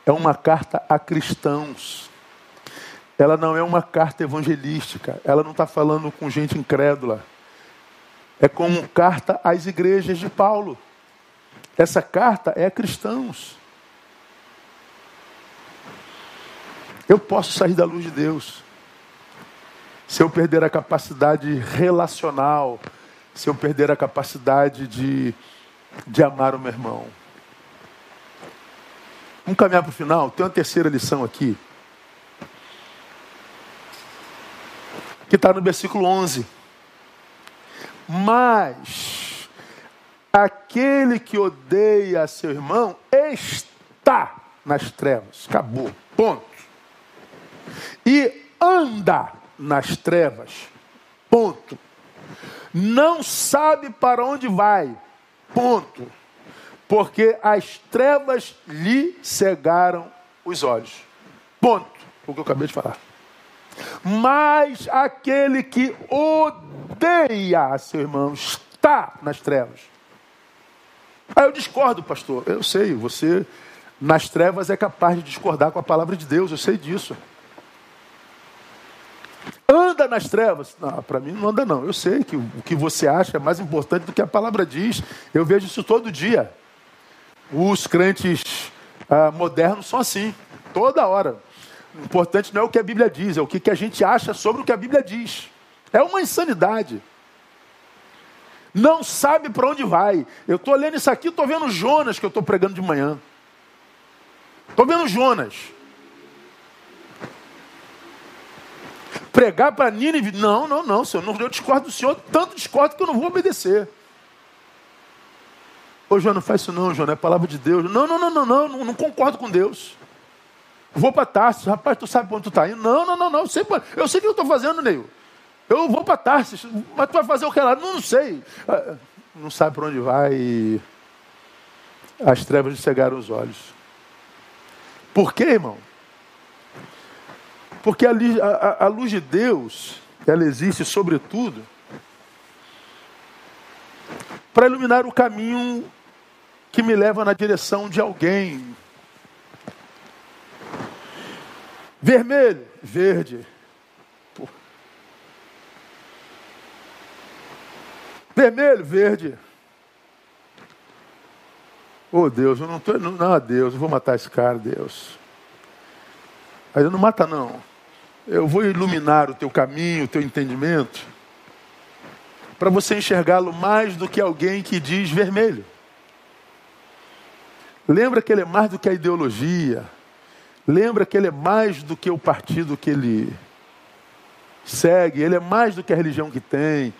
é uma carta a cristãos. Ela não é uma carta evangelística. Ela não está falando com gente incrédula. É como carta às igrejas de Paulo. Essa carta é a cristãos. Eu posso sair da luz de Deus. Se eu perder a capacidade relacional, se eu perder a capacidade de, de amar o meu irmão. Vamos caminhar para o final. Tem uma terceira lição aqui. Que está no versículo 11. Mas aquele que odeia seu irmão está nas trevas. Acabou. Ponto. E anda nas trevas. Ponto. Não sabe para onde vai. Ponto. Porque as trevas lhe cegaram os olhos. Ponto. O que eu acabei de falar. Mas aquele que odeia seu irmão está nas trevas. Aí eu discordo, pastor. Eu sei, você nas trevas é capaz de discordar com a palavra de Deus, eu sei disso. Anda nas trevas. Não, para mim não anda não. Eu sei que o que você acha é mais importante do que a palavra diz. Eu vejo isso todo dia. Os crentes ah, modernos são assim, toda hora. O importante não é o que a Bíblia diz, é o que, que a gente acha sobre o que a Bíblia diz. É uma insanidade. Não sabe para onde vai. Eu estou lendo isso aqui, estou vendo Jonas que eu estou pregando de manhã. Estou vendo Jonas. Pregar para Nínive? Não, não, não, senhor. Eu discordo do senhor, tanto discordo que eu não vou obedecer. Ô, João, não faz isso não, João, é palavra de Deus. Não, não, não, não, não, não, concordo com Deus. Vou para Tarsis. Rapaz, tu sabe para onde tu está indo? Não, não, não, não. Eu sei, eu sei o que eu estou fazendo, Neil. Eu vou para Tarsis. Mas tu vai fazer o que lá? Não, não sei. Ah, não sabe para onde vai. as trevas lhe cegaram os olhos. Por quê, irmão? Porque a, a, a luz de Deus, ela existe sobretudo para iluminar o caminho que me leva na direção de alguém. Vermelho, verde. Vermelho, verde. Oh Deus, eu não estou. Não, não, Deus, eu vou matar esse cara, Deus. Aí não mata, não. Eu vou iluminar o teu caminho, o teu entendimento, para você enxergá-lo mais do que alguém que diz vermelho. Lembra que ele é mais do que a ideologia. Lembra que ele é mais do que o partido que ele segue. Ele é mais do que a religião que tem.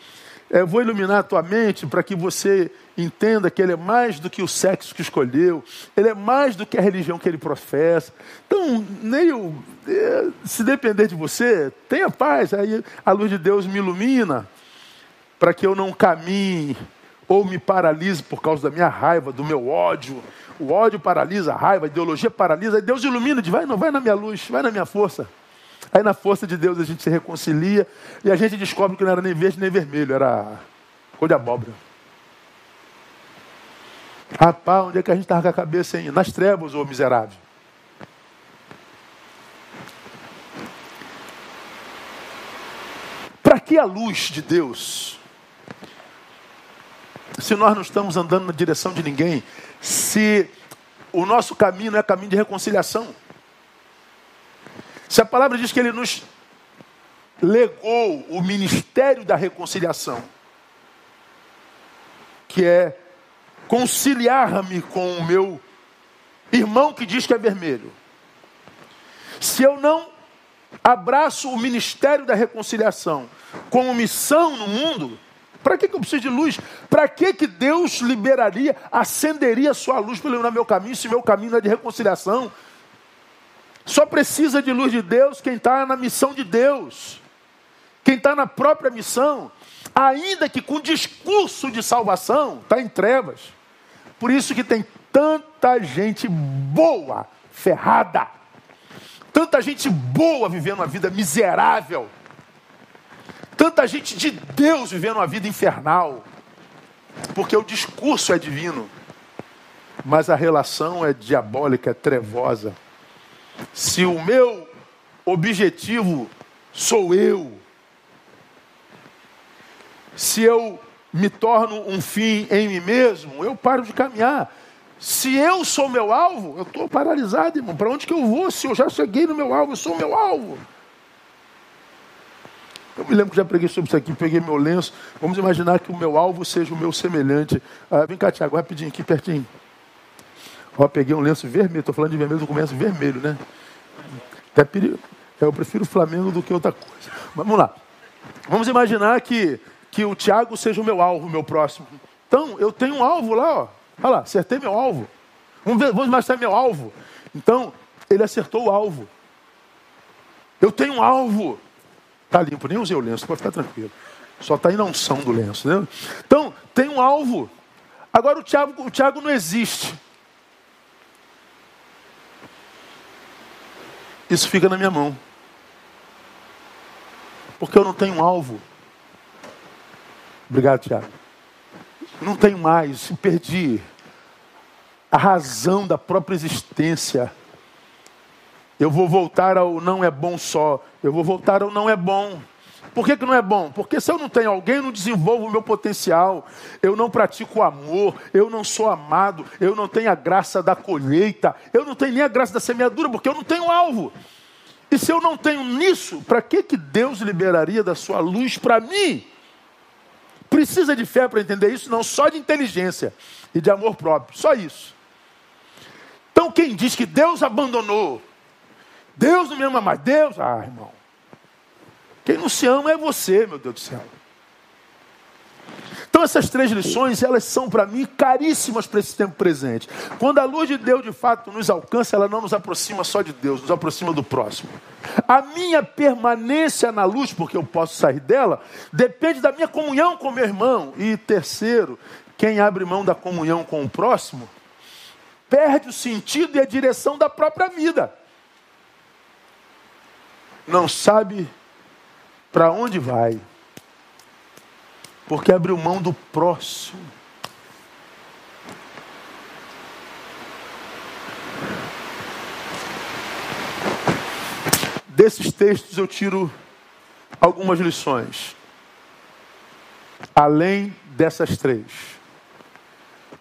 Eu vou iluminar a tua mente para que você entenda que ele é mais do que o sexo que escolheu, ele é mais do que a religião que ele professa. Então, eu, é, se depender de você, tenha paz. Aí a luz de Deus me ilumina para que eu não caminhe ou me paralise por causa da minha raiva, do meu ódio. O ódio paralisa, a raiva, a ideologia paralisa. Aí Deus ilumina, diz, vai, não vai na minha luz, vai na minha força. Aí na força de Deus a gente se reconcilia e a gente descobre que não era nem verde nem vermelho, era cor de abóbora. Rapaz, onde é que a gente estava com a cabeça, hein? Nas trevas, ô miserável. Para que a luz de Deus? Se nós não estamos andando na direção de ninguém, se o nosso caminho não é caminho de reconciliação. Se a palavra diz que ele nos legou o ministério da reconciliação, que é conciliar-me com o meu irmão que diz que é vermelho. Se eu não abraço o ministério da reconciliação como missão no mundo, para que, que eu preciso de luz? Para que, que Deus liberaria, acenderia a sua luz para iluminar meu caminho, se meu caminho é de reconciliação? Só precisa de luz de Deus quem está na missão de Deus, quem está na própria missão, ainda que com discurso de salvação, está em trevas. Por isso que tem tanta gente boa, ferrada, tanta gente boa vivendo uma vida miserável, tanta gente de Deus vivendo uma vida infernal, porque o discurso é divino, mas a relação é diabólica, é trevosa. Se o meu objetivo sou eu, se eu me torno um fim em mim mesmo, eu paro de caminhar. Se eu sou meu alvo, eu estou paralisado, irmão. Para onde que eu vou se eu já cheguei no meu alvo? Eu sou meu alvo. Eu me lembro que já preguei sobre isso aqui, peguei meu lenço. Vamos imaginar que o meu alvo seja o meu semelhante. Ah, vem cá, Tiago, rapidinho, aqui pertinho. Ó, peguei um lenço vermelho, estou falando de vermelho, eu começo vermelho, né? Até perigo. Eu prefiro o Flamengo do que outra coisa. Vamos lá. Vamos imaginar que, que o Tiago seja o meu alvo, o meu próximo. Então, eu tenho um alvo lá, ó. Olha lá, acertei meu alvo. Vamos, ver, vamos meu alvo. Então, ele acertou o alvo. Eu tenho um alvo. Está limpo, nem usei o lenço, pode ficar tranquilo. Só está aí na unção do lenço. Então, tem um alvo. Agora o Tiago, o Tiago não existe. Isso fica na minha mão. Porque eu não tenho um alvo. Obrigado, Tiago. Não tenho mais, perdi a razão da própria existência. Eu vou voltar ao não é bom só. Eu vou voltar ao não é bom. Por que, que não é bom? Porque se eu não tenho alguém, eu não desenvolvo o meu potencial, eu não pratico o amor, eu não sou amado, eu não tenho a graça da colheita, eu não tenho nem a graça da semeadura, porque eu não tenho alvo. E se eu não tenho nisso, para que, que Deus liberaria da sua luz para mim? Precisa de fé para entender isso? Não, só de inteligência e de amor próprio, só isso. Então quem diz que Deus abandonou, Deus não me ama mais, Deus, ah, irmão, quem não se ama é você, meu Deus do céu. Então essas três lições, elas são para mim caríssimas para esse tempo presente. Quando a luz de Deus de fato nos alcança, ela não nos aproxima só de Deus, nos aproxima do próximo. A minha permanência na luz, porque eu posso sair dela, depende da minha comunhão com meu irmão. E terceiro, quem abre mão da comunhão com o próximo, perde o sentido e a direção da própria vida. Não sabe para onde vai, porque abriu mão do próximo. Desses textos eu tiro algumas lições. Além dessas três.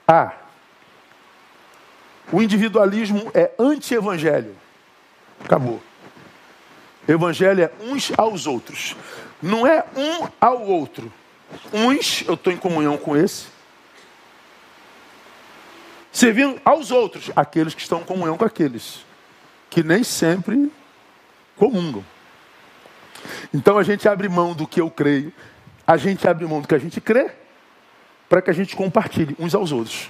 A. O individualismo é anti-evangelho. Acabou. Evangelho é uns aos outros. Não é um ao outro. Uns, eu estou em comunhão com esse. Servindo aos outros, aqueles que estão em comunhão com aqueles. Que nem sempre comungam. Então a gente abre mão do que eu creio, a gente abre mão do que a gente crê, para que a gente compartilhe uns aos outros.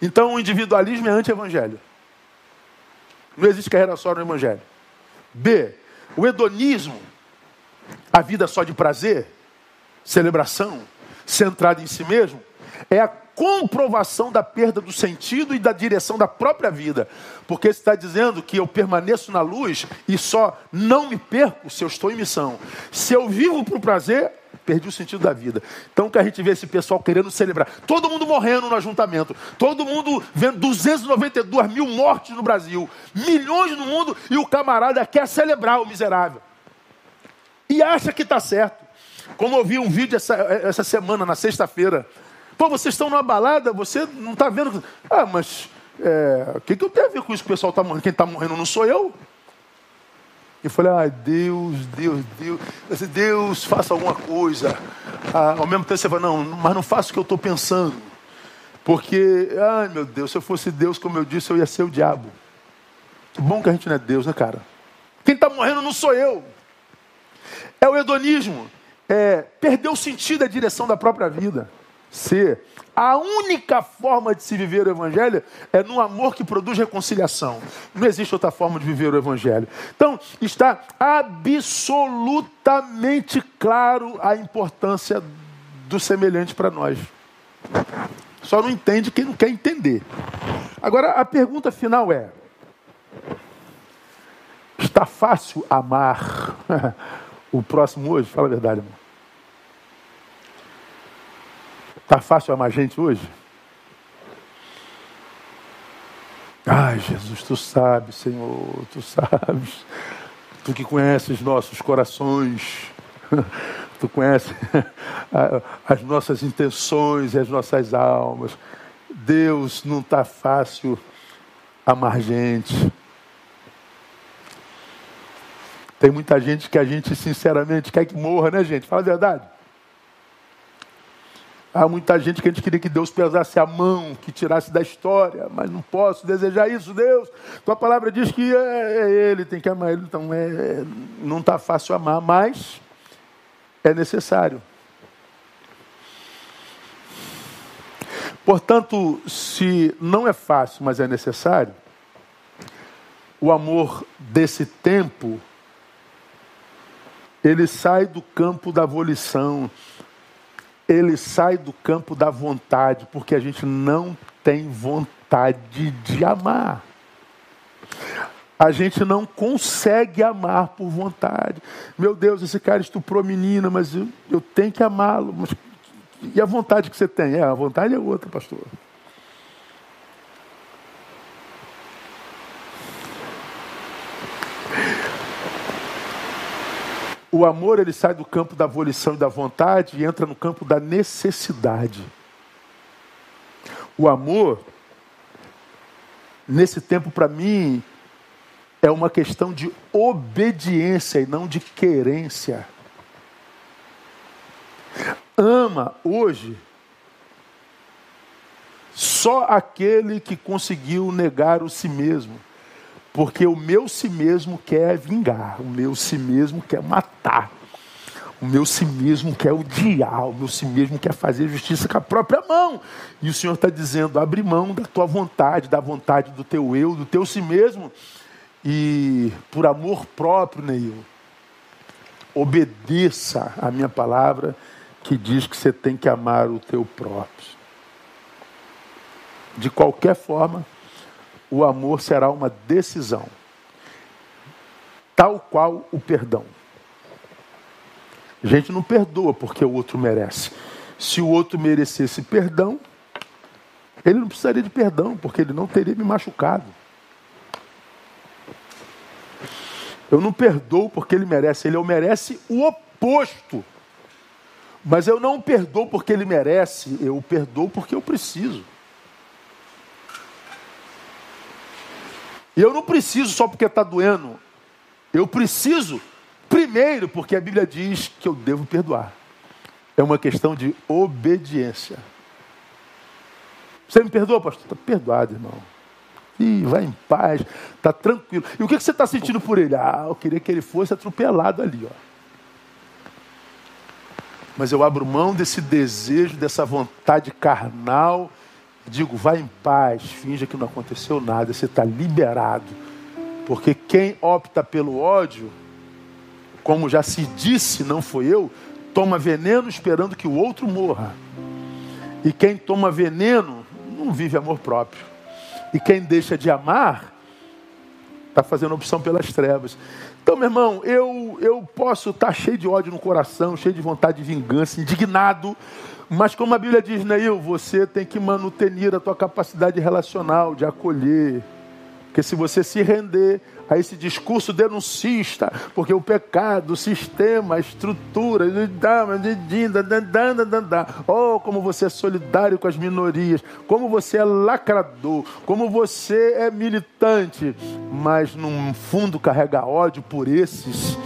Então o individualismo é anti-evangelho. Não existe carreira só no evangelho. B. O hedonismo, a vida só de prazer, celebração, centrada em si mesmo, é a comprovação da perda do sentido e da direção da própria vida. Porque está dizendo que eu permaneço na luz e só não me perco se eu estou em missão. Se eu vivo para o prazer, perdi o sentido da vida. Então que a gente vê esse pessoal querendo celebrar. Todo mundo morrendo no ajuntamento. Todo mundo vendo 292 mil mortes no Brasil. Milhões no mundo e o camarada quer celebrar o miserável. E acha que está certo. Como eu vi um vídeo essa, essa semana, na sexta-feira, Pô, vocês estão numa balada, você não está vendo. Ah, mas é, o que, que eu tenho a ver com isso que o pessoal está morrendo? Quem está morrendo não sou eu. Eu falei, ai, Deus, Deus, Deus, Deus, faça alguma coisa. Ah, ao mesmo tempo você fala, não, mas não faça o que eu estou pensando. Porque, ai meu Deus, se eu fosse Deus, como eu disse, eu ia ser o diabo. Que bom que a gente não é Deus, né, cara? Quem está morrendo não sou eu. É o hedonismo. É, perdeu o sentido, a direção da própria vida. C. A única forma de se viver o Evangelho é no amor que produz reconciliação. Não existe outra forma de viver o Evangelho. Então, está absolutamente claro a importância do semelhante para nós. Só não entende quem não quer entender. Agora, a pergunta final é: está fácil amar o próximo hoje? Fala a verdade, irmão. Está fácil amar gente hoje? Ai, Jesus, tu sabes, Senhor, tu sabes. Tu que conheces nossos corações, tu conheces as nossas intenções e as nossas almas. Deus, não está fácil amar gente. Tem muita gente que a gente, sinceramente, quer que morra, né, gente? Fala a verdade. Há muita gente que a gente queria que Deus pesasse a mão, que tirasse da história, mas não posso desejar isso, Deus. Tua palavra diz que é, é Ele, tem que amar Ele, então é, é não está fácil amar, mas é necessário. Portanto, se não é fácil, mas é necessário, o amor desse tempo, ele sai do campo da volição, ele sai do campo da vontade, porque a gente não tem vontade de amar. A gente não consegue amar por vontade. Meu Deus, esse cara estuprou menina, mas eu, eu tenho que amá-lo. E a vontade que você tem? É, a vontade é outra, pastor. O amor ele sai do campo da volição e da vontade e entra no campo da necessidade. O amor, nesse tempo para mim, é uma questão de obediência e não de querência. Ama hoje só aquele que conseguiu negar o si mesmo. Porque o meu si mesmo quer vingar, o meu si mesmo quer matar, o meu si mesmo quer odiar, o meu si mesmo quer fazer justiça com a própria mão. E o Senhor está dizendo: abre mão da tua vontade, da vontade do teu eu, do teu si mesmo, e por amor próprio, Neil, obedeça a minha palavra que diz que você tem que amar o teu próprio. De qualquer forma, o amor será uma decisão, tal qual o perdão. A gente não perdoa porque o outro merece. Se o outro merecesse perdão, ele não precisaria de perdão, porque ele não teria me machucado. Eu não perdoo porque ele merece, ele merece o oposto. Mas eu não perdoo porque ele merece, eu perdoo porque eu preciso. Eu não preciso só porque está doendo. Eu preciso primeiro porque a Bíblia diz que eu devo perdoar. É uma questão de obediência. Você me perdoa, pastor? Está perdoado, irmão. Ih, vai em paz, está tranquilo. E o que, que você está sentindo por ele? Ah, eu queria que ele fosse atropelado ali, ó. Mas eu abro mão desse desejo, dessa vontade carnal. Digo, vai em paz, finja que não aconteceu nada, você está liberado. Porque quem opta pelo ódio, como já se disse, não foi eu, toma veneno esperando que o outro morra. E quem toma veneno não vive amor próprio. E quem deixa de amar, está fazendo opção pelas trevas. Então, meu irmão, eu, eu posso estar tá cheio de ódio no coração, cheio de vontade de vingança, indignado, mas como a Bíblia diz, Neil, você tem que manutenir a tua capacidade relacional, de acolher. Porque se você se render a esse discurso denuncista, porque o pecado, o sistema, a estrutura, oh, como você é solidário com as minorias, como você é lacrador, como você é militante, mas no fundo carrega ódio por esses.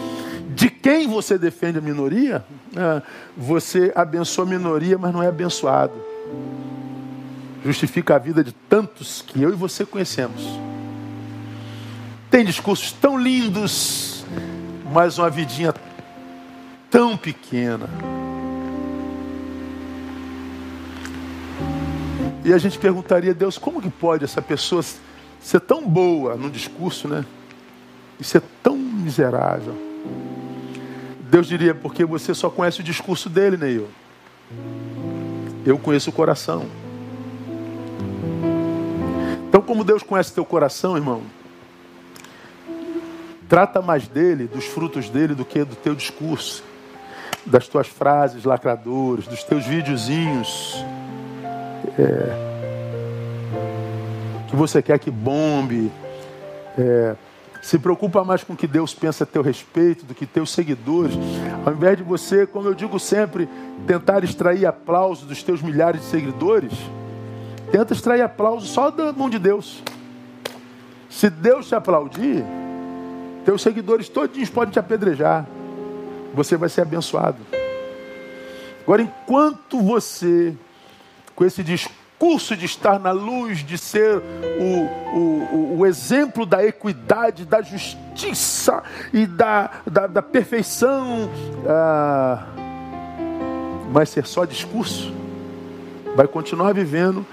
De quem você defende a minoria? É, você abençoa a minoria, mas não é abençoado. Justifica a vida de tantos que eu e você conhecemos tem discursos tão lindos, mas uma vidinha tão pequena. E a gente perguntaria, Deus, como que pode essa pessoa ser tão boa no discurso, né? E ser tão miserável? Deus diria, porque você só conhece o discurso dele, Neil. Eu conheço o coração. Então, como Deus conhece teu coração, irmão, Trata mais dele, dos frutos dele, do que do teu discurso, das tuas frases lacradoras, dos teus videozinhos. É, que você quer que bombe. É, se preocupa mais com o que Deus pensa a teu respeito do que teus seguidores. Ao invés de você, como eu digo sempre, tentar extrair aplauso dos teus milhares de seguidores, tenta extrair aplauso só da mão de Deus. Se Deus te aplaudir, teus seguidores todos podem te apedrejar. Você vai ser abençoado. Agora, enquanto você, com esse discurso de estar na luz, de ser o, o, o exemplo da equidade, da justiça e da, da, da perfeição, ah, mas ser só discurso, vai continuar vivendo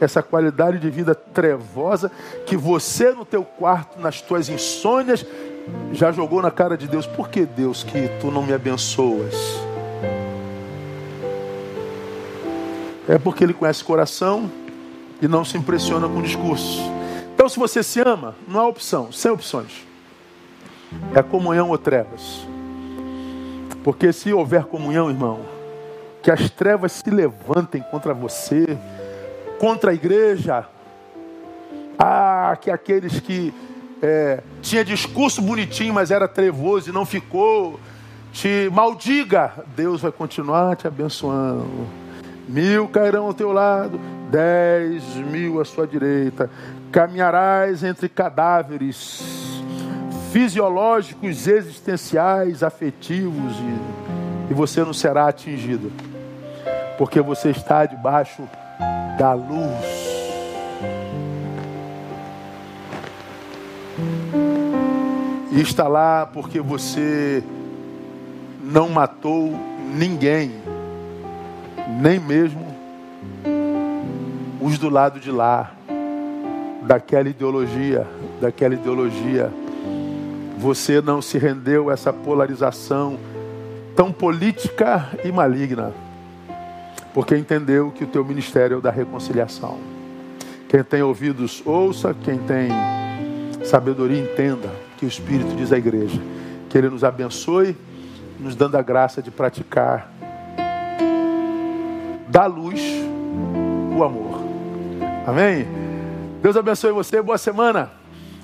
essa qualidade de vida trevosa que você no teu quarto, nas tuas insônias, já jogou na cara de Deus: por que Deus que tu não me abençoas? É porque ele conhece coração e não se impressiona com o discurso. Então, se você se ama, não há opção, sem opções. É comunhão ou trevas. Porque se houver comunhão, irmão, que as trevas se levantem contra você, contra a igreja. Ah, que aqueles que é, tinha discurso bonitinho, mas era trevoso e não ficou. Te maldiga, Deus vai continuar te abençoando. Mil cairão ao teu lado, dez mil à sua direita. Caminharás entre cadáveres fisiológicos, existenciais, afetivos, e, e você não será atingido, porque você está debaixo da luz. E está lá porque você não matou ninguém, nem mesmo os do lado de lá, daquela ideologia, daquela ideologia. Você não se rendeu a essa polarização tão política e maligna, porque entendeu que o teu ministério é o da reconciliação. Quem tem ouvidos, ouça. Quem tem sabedoria, entenda. Que o Espírito diz à igreja. Que Ele nos abençoe, nos dando a graça de praticar da luz o amor. Amém? Deus abençoe você. Boa semana.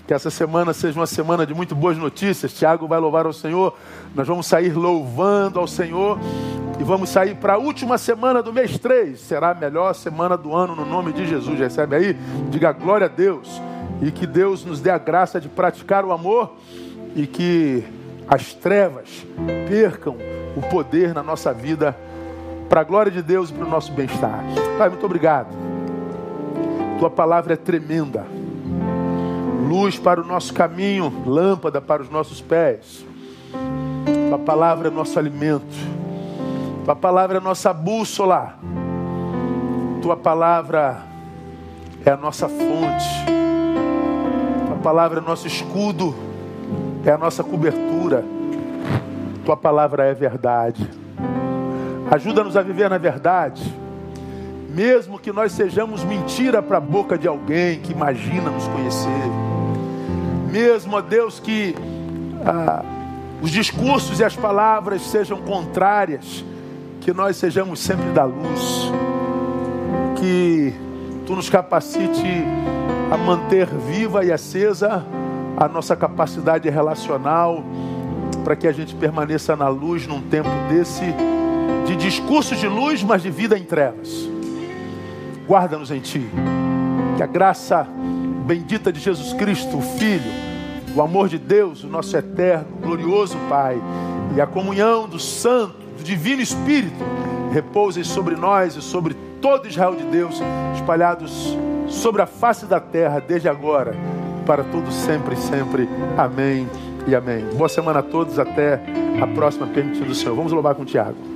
Que essa semana seja uma semana de muito boas notícias. Tiago vai louvar ao Senhor. Nós vamos sair louvando ao Senhor. E vamos sair para a última semana do mês 3. Será a melhor semana do ano no nome de Jesus. Recebe aí? Diga glória a Deus. E que Deus nos dê a graça de praticar o amor e que as trevas percam o poder na nossa vida para a glória de Deus e para o nosso bem-estar. Pai, muito obrigado. Tua palavra é tremenda luz para o nosso caminho, lâmpada para os nossos pés. A palavra é nosso alimento. Tua palavra é nossa bússola. Tua palavra é a nossa fonte. Palavra é nosso escudo, é a nossa cobertura. Tua palavra é verdade. Ajuda-nos a viver na verdade. Mesmo que nós sejamos mentira para a boca de alguém que imagina nos conhecer mesmo, ó Deus, que ah, os discursos e as palavras sejam contrárias, que nós sejamos sempre da luz, que Tu nos capacite a manter viva e acesa a nossa capacidade relacional, para que a gente permaneça na luz num tempo desse, de discurso de luz, mas de vida em trevas. Guarda-nos em Ti, que a graça bendita de Jesus Cristo, o Filho, o amor de Deus, o nosso eterno, glorioso Pai, e a comunhão do Santo, do Divino Espírito, repousem sobre nós e sobre todo Israel de Deus, espalhados sobre a face da terra, desde agora, para todos sempre e sempre. Amém e amém. Boa semana a todos, até a próxima, permitindo o Senhor. Vamos louvar com o Tiago.